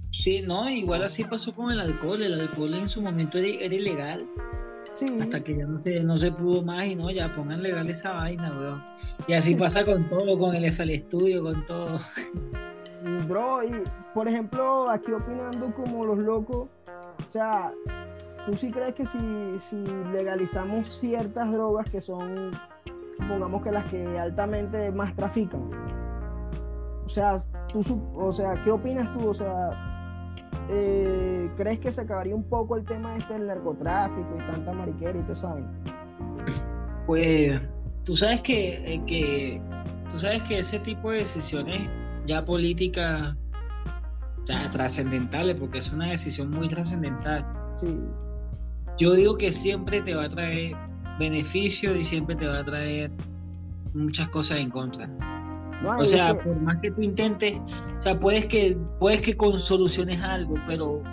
Sí, no, igual así pasó con el alcohol. El alcohol en su momento era, ilegal. Sí. Hasta que ya no se, no se pudo más y no, ya pongan legal esa vaina, weón. Y así pasa con todo, con el FL Studio, con todo. Bro, y por ejemplo, aquí opinando como los locos, o sea, ¿tú sí crees que si, si legalizamos ciertas drogas que son supongamos que las que altamente más trafican. O sea, tú, o sea, ¿qué opinas tú? O sea, eh, ¿crees que se acabaría un poco el tema este del narcotráfico y tanta mariquera y todo eso? Pues tú sabes que, eh, que, tú sabes que ese tipo de decisiones ya políticas trascendentales, porque es una decisión muy trascendental. Sí. Yo digo que siempre te va a traer beneficio y siempre te va a traer muchas cosas en contra. O sea, por más que tú intentes, o sea, puedes que, puedes que con soluciones algo, pero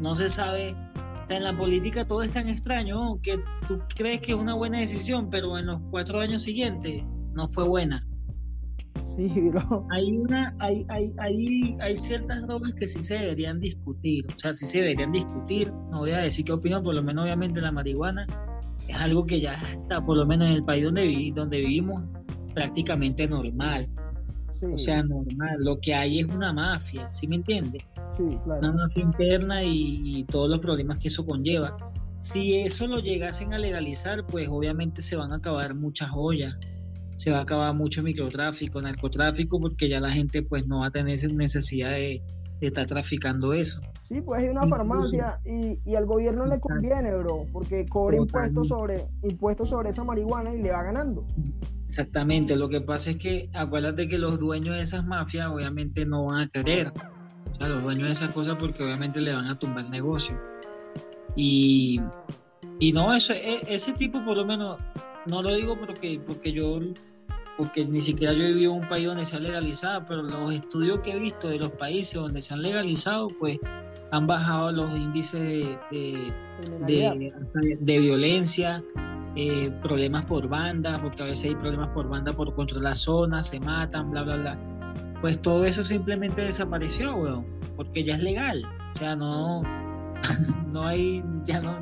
no se sabe. O sea, en la política todo es tan extraño que tú crees que es una buena decisión, pero en los cuatro años siguientes no fue buena. Sí, bro. Hay, una, hay, hay, hay, hay ciertas drogas que sí se deberían discutir. O sea, sí se deberían discutir. No voy a decir qué opinión, por lo menos obviamente la marihuana es algo que ya está, por lo menos en el país donde, donde vivimos, prácticamente normal. O sea, normal. Lo que hay es una mafia, ¿sí me entiendes? Sí, claro. Una mafia interna y, todos los problemas que eso conlleva. Si eso lo llegasen a legalizar, pues obviamente se van a acabar muchas joyas, se va a acabar mucho microtráfico, narcotráfico, porque ya la gente pues no va a tener necesidad de, estar traficando eso. Sí, pues hay una farmacia y, y, al gobierno le conviene, bro, porque cobra impuestos sobre, impuestos sobre esa marihuana y le va ganando. Exactamente, lo que pasa es que acuérdate que los dueños de esas mafias obviamente no van a querer, o sea, los dueños de esas cosas porque obviamente le van a tumbar el negocio. Y, y no, eso, e, ese tipo por lo menos, no lo digo porque, porque yo, porque ni siquiera yo he vivido en un país donde se ha legalizado, pero los estudios que he visto de los países donde se han legalizado, pues han bajado los índices de, de, de violencia, eh, problemas por banda, porque a veces hay problemas por banda por controlar zonas, se matan, bla, bla, bla. Pues todo eso simplemente desapareció, weón, porque ya es legal. O sea, no, <laughs> no hay, ya no,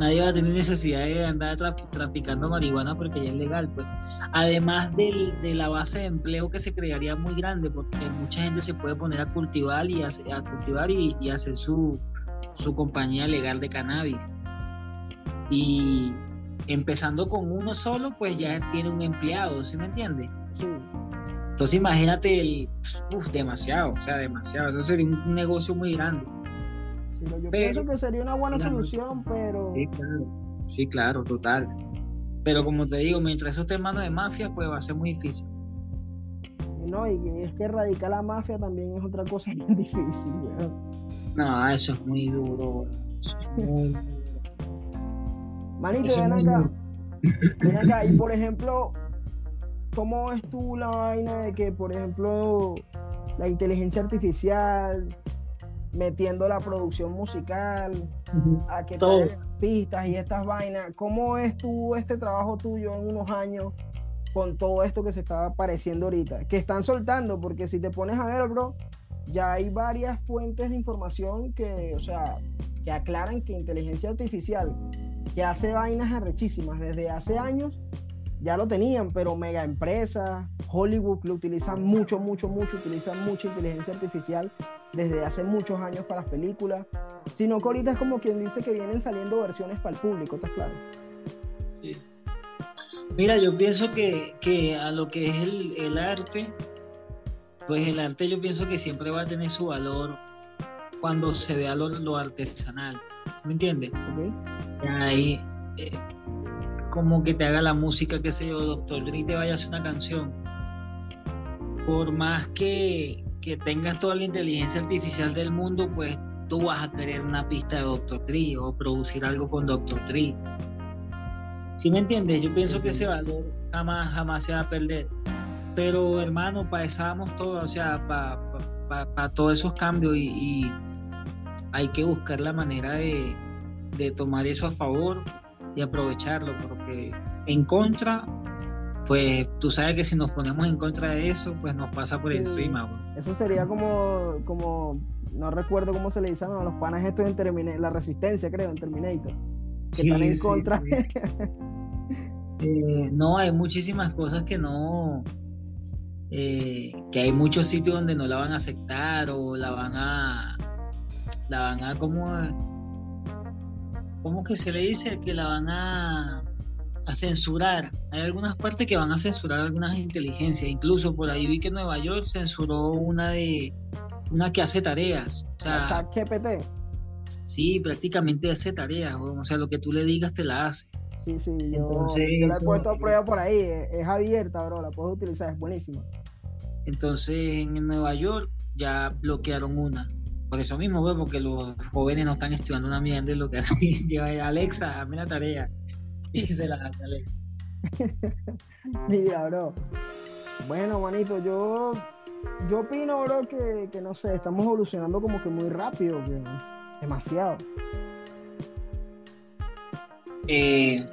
nadie va a tener necesidad de andar traficando marihuana porque ya es legal, pues. Además del, de la base de empleo que se crearía muy grande, porque mucha gente se puede poner a cultivar y a, cultivar y, y hacer su, su compañía legal de cannabis. Y, empezando con uno solo, pues ya tiene un empleado, ¿sí me entiende? Sí. Entonces imagínate el, uf, demasiado, o sea, demasiado, eso sería un, negocio muy grande. Yo pienso que sería una buena solución, pero... Sí, claro, sí, claro, total. Pero como te digo, mientras eso esté en manos de mafia, pues va a ser muy difícil. No, y es que erradicar la mafia también es otra cosa <laughs> bien difícil, ¿verdad? No, eso es muy duro, muy Manito, ven acá. ven acá. Y <laughs> por ejemplo, ¿cómo es tú la vaina de que, por ejemplo, la inteligencia artificial metiendo la producción musical, a que te pistas y estas vainas? ¿Cómo es tú este trabajo tuyo en unos años con todo esto que se está apareciendo ahorita? Que están soltando, porque si te pones a ver, bro, ya hay varias fuentes de información que, o sea, que aclaran que inteligencia artificial que hace vainas arrechísimas desde hace años, ya lo tenían, pero mega empresas, Hollywood lo utilizan mucho, mucho, mucho, utilizan mucha inteligencia artificial desde hace muchos años para las películas, sino que ahorita es como quien dice que vienen saliendo versiones para el público, ¿estás claro? Sí. Mira, yo pienso que, que a lo que es el, el, arte, pues el arte yo pienso que siempre va a tener su valor cuando se vea lo, lo artesanal. ¿Me entiendes? Ahí, eh, como que te haga la música, qué sé yo, Doctor Dre te vaya a hacer una canción. Por más que, que tengas toda la inteligencia artificial del mundo, pues tú vas a querer una pista de Doctor Dre o producir algo con Doctor Dre. ¿Sí me entiendes? Yo pienso que ese valor jamás, jamás se va a perder. Pero hermano, vamos todos, o sea, para todos esos cambios y hay que buscar la manera de, tomar eso a favor y aprovecharlo, porque en contra, pues tú sabes que si nos ponemos en contra de eso, pues nos pasa por encima. Eso sería como, como, no recuerdo cómo se le dicen a los panas estos en Terminator, la resistencia creo, en Terminator, que están en contra. <laughs> Eh, no, hay muchísimas cosas que no, eh, que hay muchos sitios donde no la van a aceptar o la van a la van a como ¿cómo que se le dice? que la van a, a censurar hay algunas partes que van a censurar algunas inteligencias incluso por ahí vi que Nueva York censuró una de una que hace tareas o sea, GPT Sí, prácticamente hace tareas, o sea, lo que tú le digas te la hace. Sí, sí, yo, yo la he puesto a prueba por ahí, es, abierta, bro, la puedes utilizar, es buenísima. Entonces en Nueva York ya bloquearon una. Por eso mismo, bro, porque los jóvenes no están estudiando una mierda de lo que hacen. <laughs> Lleva Alexa, hazme la tarea. Y se la hace Alexa. <laughs> Mira, bro. Bueno, manito, yo, yo opino, bro, que, que no sé, estamos evolucionando como que muy rápido, demasiado. Eh,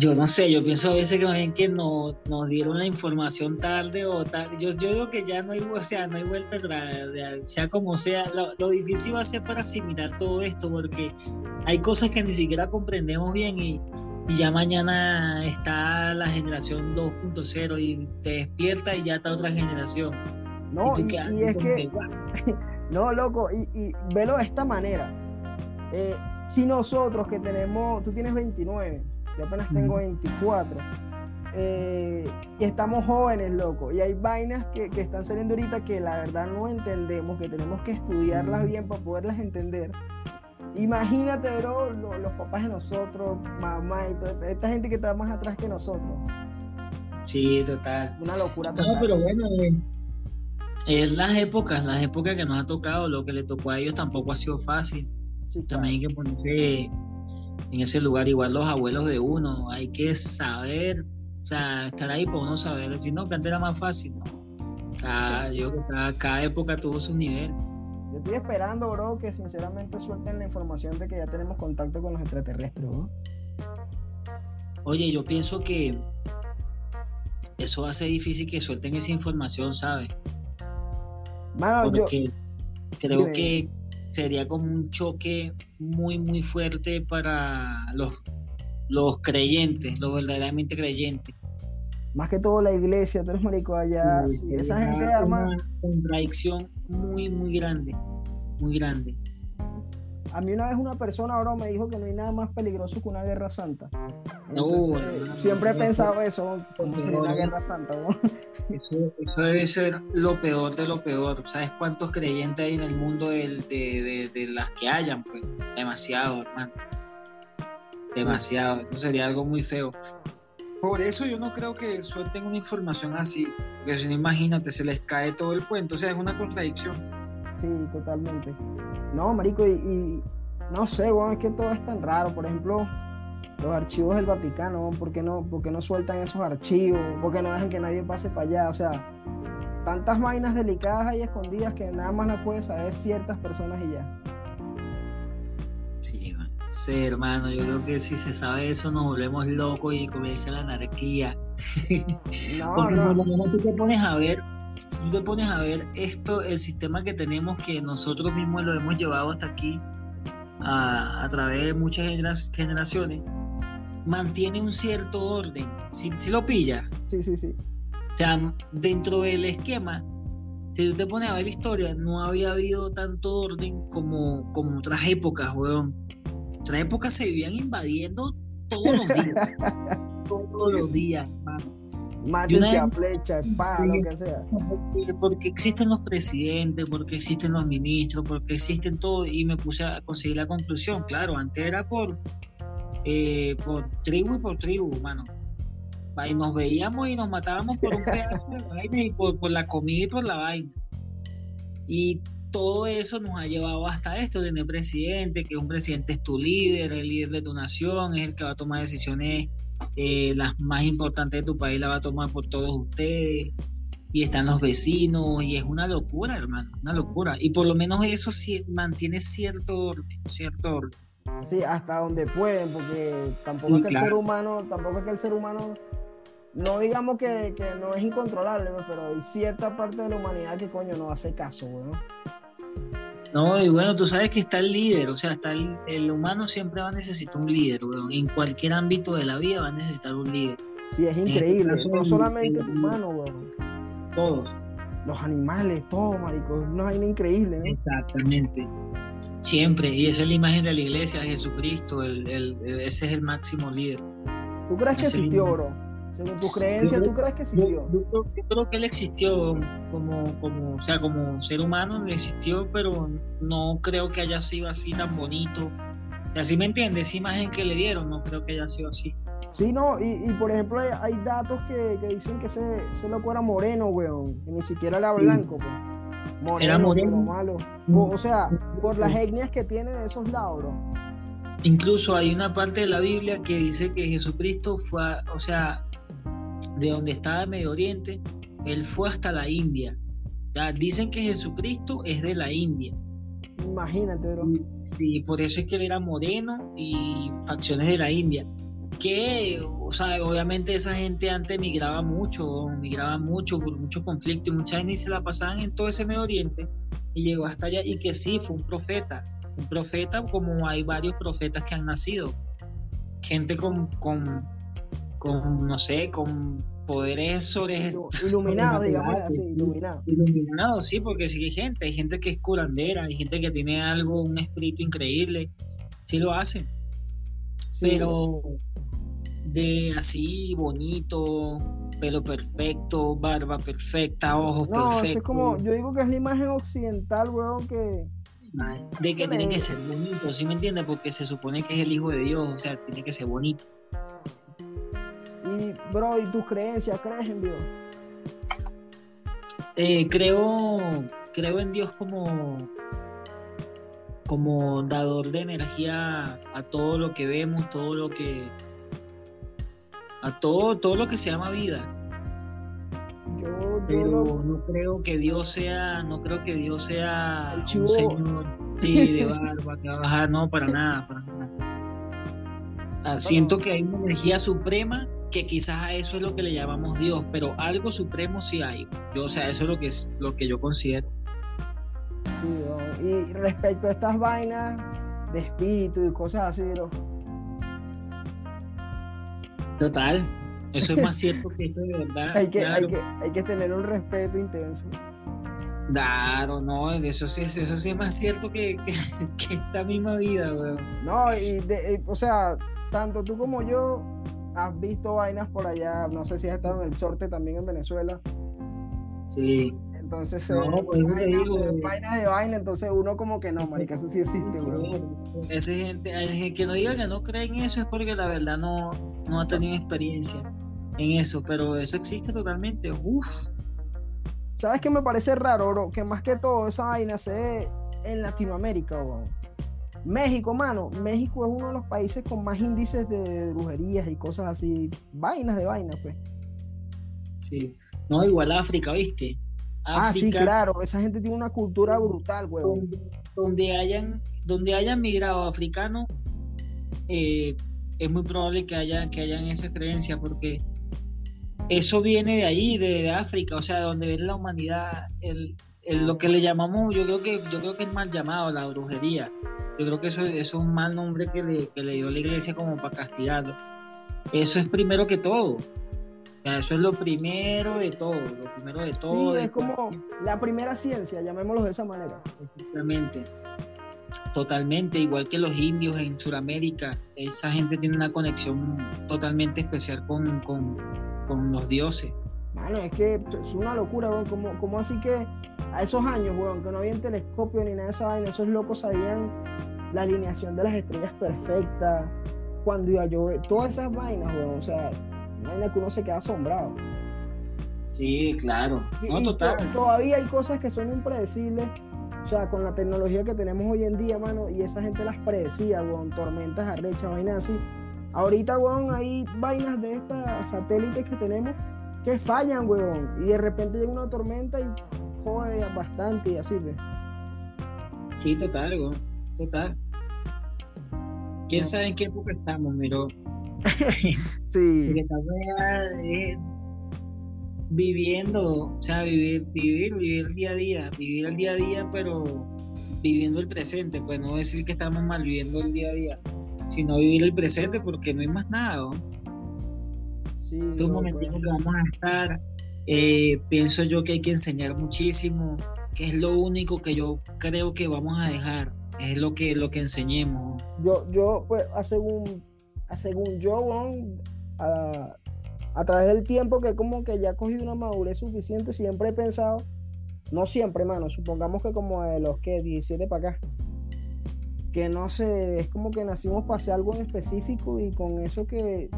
yo no sé, yo pienso a veces que bien que no, nos dieron la información tarde o tarde. Yo, yo digo que ya no hay, o sea, no hay vuelta atrás, sea como sea. Lo, difícil va a ser para asimilar todo esto, porque hay cosas que ni siquiera comprendemos bien y, ya mañana está la generación 2.0 y te despierta y ya está otra generación. No, y, es que, <laughs> no, loco, y, y velo de esta manera. Eh, si nosotros que tenemos, tú tienes 29, yo apenas tengo 24, eh, y estamos jóvenes, loco, y hay vainas que, que, están saliendo ahorita que la verdad no entendemos, que tenemos que estudiarlas bien para poderlas entender. Imagínate, bro, los, papás de nosotros, mamá y toda esta gente que está más atrás que nosotros. Sí, total. Una locura total. No, pero bueno, eh, es las épocas, las épocas que nos ha tocado, lo que le tocó a ellos tampoco ha sido fácil. También hay que ponerse en ese lugar, igual los abuelos de uno, hay que saber, o sea, estar ahí para uno saber, si no, que antes era más fácil. Cada, yo, cada, época tuvo su nivel. Yo estoy esperando, bro, que sinceramente suelten la información de que ya tenemos contacto con los extraterrestres, bro. Oye, yo pienso que eso hace difícil que suelten esa información, ¿sabes? Porque creo que sería como un choque muy, muy fuerte para los, los creyentes, los verdaderamente creyentes. Más que todo la iglesia, tú eres marico allá. esa gente arma. Una contradicción muy, muy grande. Muy grande. A mí una vez una persona ahora me dijo que no hay nada más peligroso que una guerra santa. no, siempre he pensado eso, como sería una guerra santa. <laughs> Eso, debe ser lo peor de lo peor. ¿Sabes cuántos creyentes hay en el mundo de, las que hayan? Pues demasiado, hermano. Demasiado. Eso sería algo muy feo. Por eso yo no creo que suelten una información así. Porque si no, imagínate, se les cae todo el cuento. O sea, es una contradicción. Sí, totalmente. No, marico, y, no sé, bueno, es que todo es tan raro. Por ejemplo, los archivos del Vaticano, ¿por qué no, por no sueltan esos archivos? ¿Por qué no dejan que nadie pase para allá? O sea, tantas vainas delicadas ahí escondidas que nada más las pueden saber ciertas personas y ya. Sí, sí, hermano, yo creo que si se sabe eso nos volvemos locos y comienza la anarquía. <laughs> No, Porque no. por lo tú te pones a ver, si tú te pones a ver esto, el sistema que tenemos que nosotros mismos lo hemos llevado hasta aquí a, a través de muchas generaciones, mantiene un cierto orden. Si, lo pilla. Sí, sí, sí. O sea, dentro del esquema, si tú te pones a ver la historia, no había habido tanto orden como, como otras épocas, weón. Otras épocas se vivían invadiendo todos los días. <laughs> todos los días, hermano. Mátense a flecha, espada, lo que sea. Porque existen los presidentes, porque existen los ministros, porque existen todo. Y me puse a conseguir la conclusión. Claro, antes era por eh, por tribu y por tribu, mano. Y nos veíamos y nos matábamos por un pedazo de <laughs> vaina y por, la comida y por la vaina. Y todo eso nos ha llevado hasta esto, tener presidente, que un presidente es tu líder, el líder de tu nación, es el que va a tomar decisiones eh, las más importantes de tu país, la va a tomar por todos ustedes. Y están los vecinos, y es una locura, hermano, una locura. Y por lo menos eso sí mantiene cierto orden, cierto orden. Sí, hasta donde pueden, porque tampoco es que el ser humano, tampoco es que el ser humano, no digamos que, no es incontrolable, pero hay cierta parte de la humanidad que coño no hace caso, No, y bueno, tú sabes que está el líder, o sea, está el, humano siempre va a necesitar un líder, weón. En cualquier ámbito de la vida va a necesitar un líder. Sí, es este increíble, no solamente el humano, weón. Todos. Los animales, todo, marico, es una vaina increíble, ¿no? Exactamente. Siempre, y esa es la imagen de la iglesia, Jesucristo, el, ese es el máximo líder. ¿Tú crees que existió, bro? Según tu creencia, ¿tú crees que existió? Yo, creo, que él existió como, como, o sea, como ser humano, existió, pero no creo que haya sido así tan bonito. Y así me entiendes, esa imagen que le dieron, no creo que haya sido así. Sí, no, y, por ejemplo hay, datos que, dicen que ese, ese, loco era moreno, weón, que ni siquiera era blanco, pues. Moreno, era moreno. Malo. O, sea, por las etnias que tiene de esos lados. Incluso hay una parte de la Biblia que dice que Jesucristo fue, o sea, de donde estaba Medio Oriente, él fue hasta la India. dicen que Jesucristo es de la India. Imagínate, bro. Sí, por eso es que él era moreno y facciones de la India. Que, o sea, obviamente esa gente antes migraba mucho, migraba mucho por mucho conflicto y mucha gente se la pasaban en todo ese Medio Oriente y llegó hasta allá y que sí, fue un profeta. Un profeta como hay varios profetas que han nacido. Gente con, con con, no sé, con poderes sobre... <laughs> Iluminado, digamos así, iluminado. Iluminado, sí, porque sí hay gente, hay gente que es curandera, hay gente que tiene algo, un espíritu increíble, sí lo hacen. Pero de así bonito, pelo perfecto, barba perfecta, ojos perfectos. No, es como, yo digo que es la imagen occidental, weón, que... De que tiene que ser bonito, ¿sí me entiendes? Porque se supone que es el hijo de Dios, o sea, tiene que ser bonito. Y, bro, ¿y tus creencias? ¿Crees en Dios? Eh, creo, creo en Dios como, como dador de energía a todo lo que vemos, todo lo que. a todo, todo lo que se llama vida. Yo, Pero no... creo que Dios sea, no creo que Dios sea un señor <laughs> de barba que va a bajar, no, para nada, para nada. Ah, siento que hay una energía suprema que quizás a eso es lo que le llamamos Dios, pero algo supremo sí hay. Yo, o sea, eso es lo que, es, lo que yo considero. Sí, y respecto a estas vainas de espíritu y cosas así, ¿no? Total, eso es <laughs> más cierto que esto de verdad. hay, que, hay, que, tener un respeto intenso. Claro, no, eso sí, eso sí es más cierto <laughs> que, esta misma vida, weón. No, y de, o sea, tanto tú como yo has visto vainas por allá, no sé si has estado en el sorte también en Venezuela. Sí. Entonces se no, pues, vainas, de vaina, entonces uno como que no, marica, eso sí existe, bro. Esa gente, el que no diga que no cree en eso es porque la verdad no, no ha tenido experiencia en eso, pero eso existe totalmente. Uf. ¿Sabes qué me parece raro, bro? Que más que todo esa vaina se ve en Latinoamérica, bro. México, mano, México es uno de los países con más índices de brujerías y cosas así, vainas de vainas, pues. Sí, no, igual África, ¿viste? ah, sí, claro, esa gente tiene una cultura brutal, weón. Donde, hayan, donde hayan migrado africanos, eh, es muy probable que, haya, que hayan esa creencia, porque eso viene de ahí, de, África, o sea, donde ven la humanidad, el, lo que le llamamos, yo creo que, yo creo que es mal llamado, la brujería yo creo que eso, es un mal nombre que le, dio la iglesia como para castigarlo. Eso es primero que todo. eso es lo primero de todo, lo primero de todo. es como la primera ciencia, llamémoslo de esa manera. Exactamente. Totalmente, igual que los indios en Sudamérica, esa gente tiene una conexión totalmente especial con, con los dioses. Mano, es que es una locura, weón. ¿Cómo, así que a esos años, weón, que no había telescopio ni nada de esa vaina, esos locos sabían la alineación de las estrellas perfecta, cuando iba a llover, todas esas vainas, weón. O sea, vaina que uno se queda asombrado. Sí, claro. No, total. todavía hay cosas que son impredecibles. O sea, con la tecnología que tenemos hoy en día, mano, y esa gente las predecía, weón, tormentas arrechas, vainas así. Ahorita, weón, hay vainas de estas satélites que tenemos que fallan, weón. Y de repente llega una tormenta y jode bastante y así, ¿ves? Sí, total, weón. Total. ¿Quién sabe en qué época estamos, pero... <laughs> sí. <laughs> Porque viviendo, o sea, vivir, vivir, vivir el día a día, vivir el día a día, pero viviendo el presente, pues no decir que estamos mal viviendo el día a día, sino vivir el presente porque no hay más nada, ¿no? Sí, un momentito que vamos a estar. Eh, pienso yo que hay que enseñar muchísimo, que es lo único que yo creo que vamos a dejar, es lo que, lo que enseñemos. Yo, yo pues, según, según yo, a través del tiempo que como que ya he cogido una madurez suficiente, siempre he pensado, no siempre, mano, supongamos que como de los que 17 para acá, que no sé, es como que nacimos para hacer algo en específico y con eso que,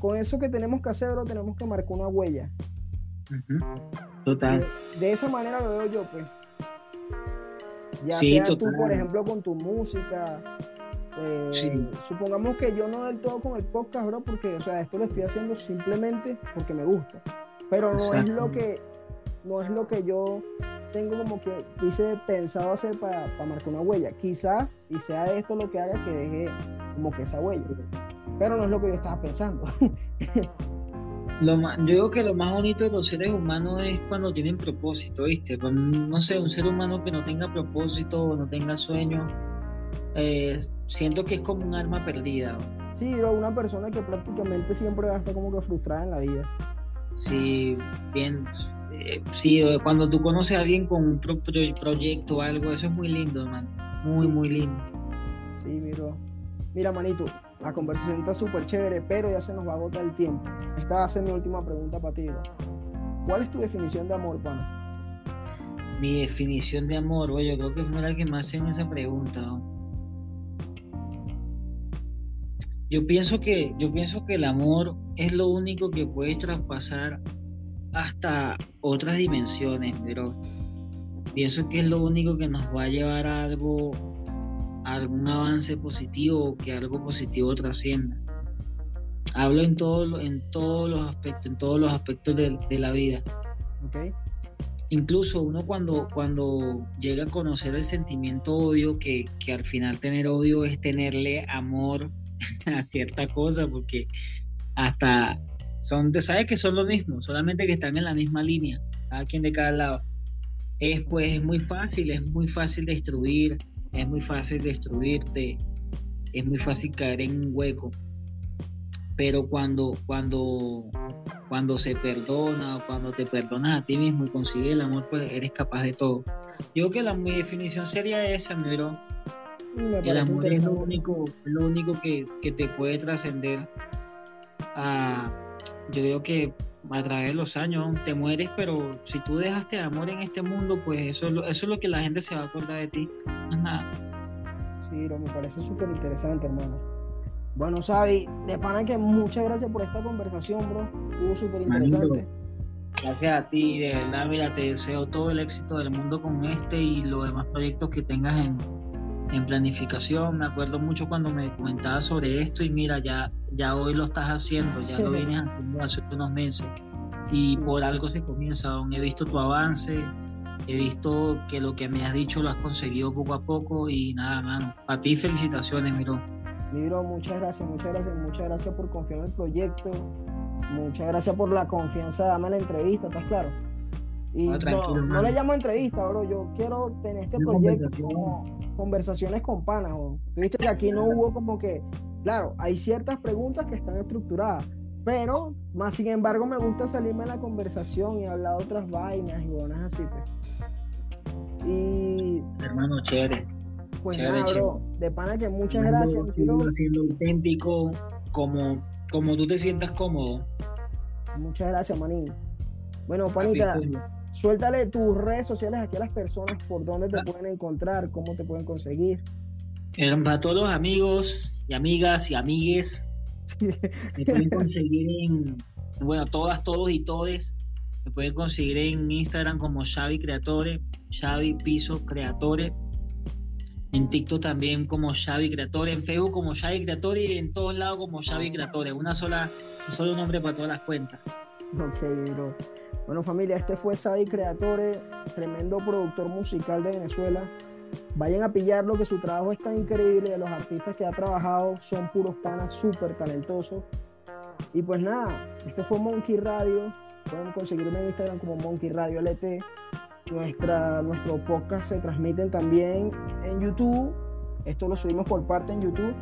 con eso que tenemos que hacer, bro, tenemos que marcar una huella. Total. De, esa manera lo veo yo, pues. Ya sea tú, por ejemplo, con tu música. Eh, supongamos que yo no del todo con el podcast, bro, porque, o sea, esto lo estoy haciendo simplemente porque me gusta. Pero no es lo que, no es lo que yo tengo como que hice pensado hacer para, marcar una huella. Quizás, y sea esto lo que haga que deje como que esa huella. Pero no es lo que yo estaba pensando. Lo yo digo que lo más bonito de los seres humanos es cuando tienen propósito, ¿viste? no sé, un ser humano que no tenga propósito, no tenga sueño, eh, siento que es como un alma perdida. Sí, una persona que prácticamente siempre va a estar como que frustrada en la vida. Sí, bien, eh, sí, cuando tú conoces a alguien con un proyecto o algo, eso es muy lindo, hermano. Muy, muy lindo. Sí, miro. Mira, manito, la conversación está súper chévere, pero ya se nos va a agotar el tiempo. Esta va a ser mi última pregunta para ti. ¿Cuál es tu definición de amor, pana? Mi definición de amor, oye, yo creo que es la que me hacen esa pregunta. Yo pienso que, yo pienso que el amor es lo único que puede traspasar hasta otras dimensiones, pero pienso que es lo único que nos va a llevar a algo, algún avance positivo o que algo positivo trascienda. Hablo en, todo, en todos los aspectos, en todos los aspectos de, la vida. Incluso uno cuando, cuando llega a conocer el sentimiento odio, que, que al final tener odio es tenerle amor <laughs> a cierta cosa, porque hasta son, sabes que son lo mismo, solamente que están en la misma línea, cada quien de cada lado. Es pues es muy fácil, es muy fácil destruir, es muy fácil destruirte, es muy fácil caer en un hueco. Pero cuando, cuando, cuando se perdona o cuando te perdonas a ti mismo y consigues el amor, pues eres capaz de todo. Yo creo que la, mi definición sería esa, mi bro. El amor es lo único, lo único que, que te puede trascender a, yo creo que a través de los años te mueres, pero si tú dejaste amor en este mundo, pues eso, eso es lo que la gente se va a acordar de ti. No es nada. Sí, me parece súper interesante, hermano. Bueno, Sabi, de pana que muchas gracias por esta conversación, bro. Estuvo súper interesante. Gracias a ti, de verdad, mira, te deseo todo el éxito del mundo con este y los demás proyectos que tengas en, en planificación. Me acuerdo mucho cuando me comentabas sobre esto y mira, ya, ya hoy lo estás haciendo, ya lo vienes haciendo hace unos meses y por algo se comienza. Aún he visto tu avance, he visto que lo que me has dicho lo has conseguido poco a poco y nada, mano. A ti felicitaciones, Miro. Miro, muchas gracias, muchas gracias, muchas gracias por confiar en el proyecto. Muchas gracias por la confianza de darme la entrevista, ¿estás claro? Y no, no, le llamo entrevista, bro. Yo quiero tener este proyecto como conversaciones con panas. Viste que aquí no hubo como que, claro, hay ciertas preguntas que están estructuradas, pero más sin embargo me gusta salirme de la conversación y hablar de otras vainas y bonas así, pues. Y. Hermano, chévere. Pues nada, bro, de pana que muchas gracias. Siendo auténtico como, como tú te sientas cómodo. Muchas gracias, manín. Bueno, panita, Suéltale tus redes sociales aquí a las personas por dónde te ah. pueden encontrar, cómo te pueden conseguir. Para todos los amigos y amigas y amigues, me pueden <laughs> conseguir en, bueno, todas, todos y todes, me pueden conseguir en Instagram como Xavi Creatore, Xavi Piso Creatore, en TikTok también como Xavi Creatore, en Facebook como Xavi Creatore y en todos lados como Xavi Creatore, una sola, un solo nombre para todas las cuentas. Ok, bro. Bueno familia, este fue Sai Creatore, tremendo productor musical de Venezuela. Vayan a pillarlo que su trabajo es tan increíble, los artistas que ha trabajado son puros panas súper talentosos. Y pues nada, este fue Monkey Radio, pueden conseguirme en Instagram como Monkey Radio LT. Nuestra, nuestro podcast se transmiten también en YouTube, esto lo subimos por parte en YouTube.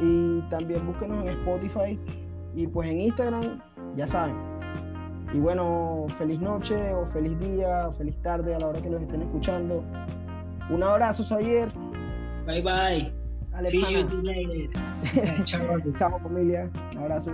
Y también búsquenos en Spotify y pues en Instagram, ya saben, y bueno, feliz noche o feliz día o feliz tarde a la hora que los estén escuchando. Un abrazo, Xavier. Bye bye. See you later. <laughs> Chao, familia. Un abrazo.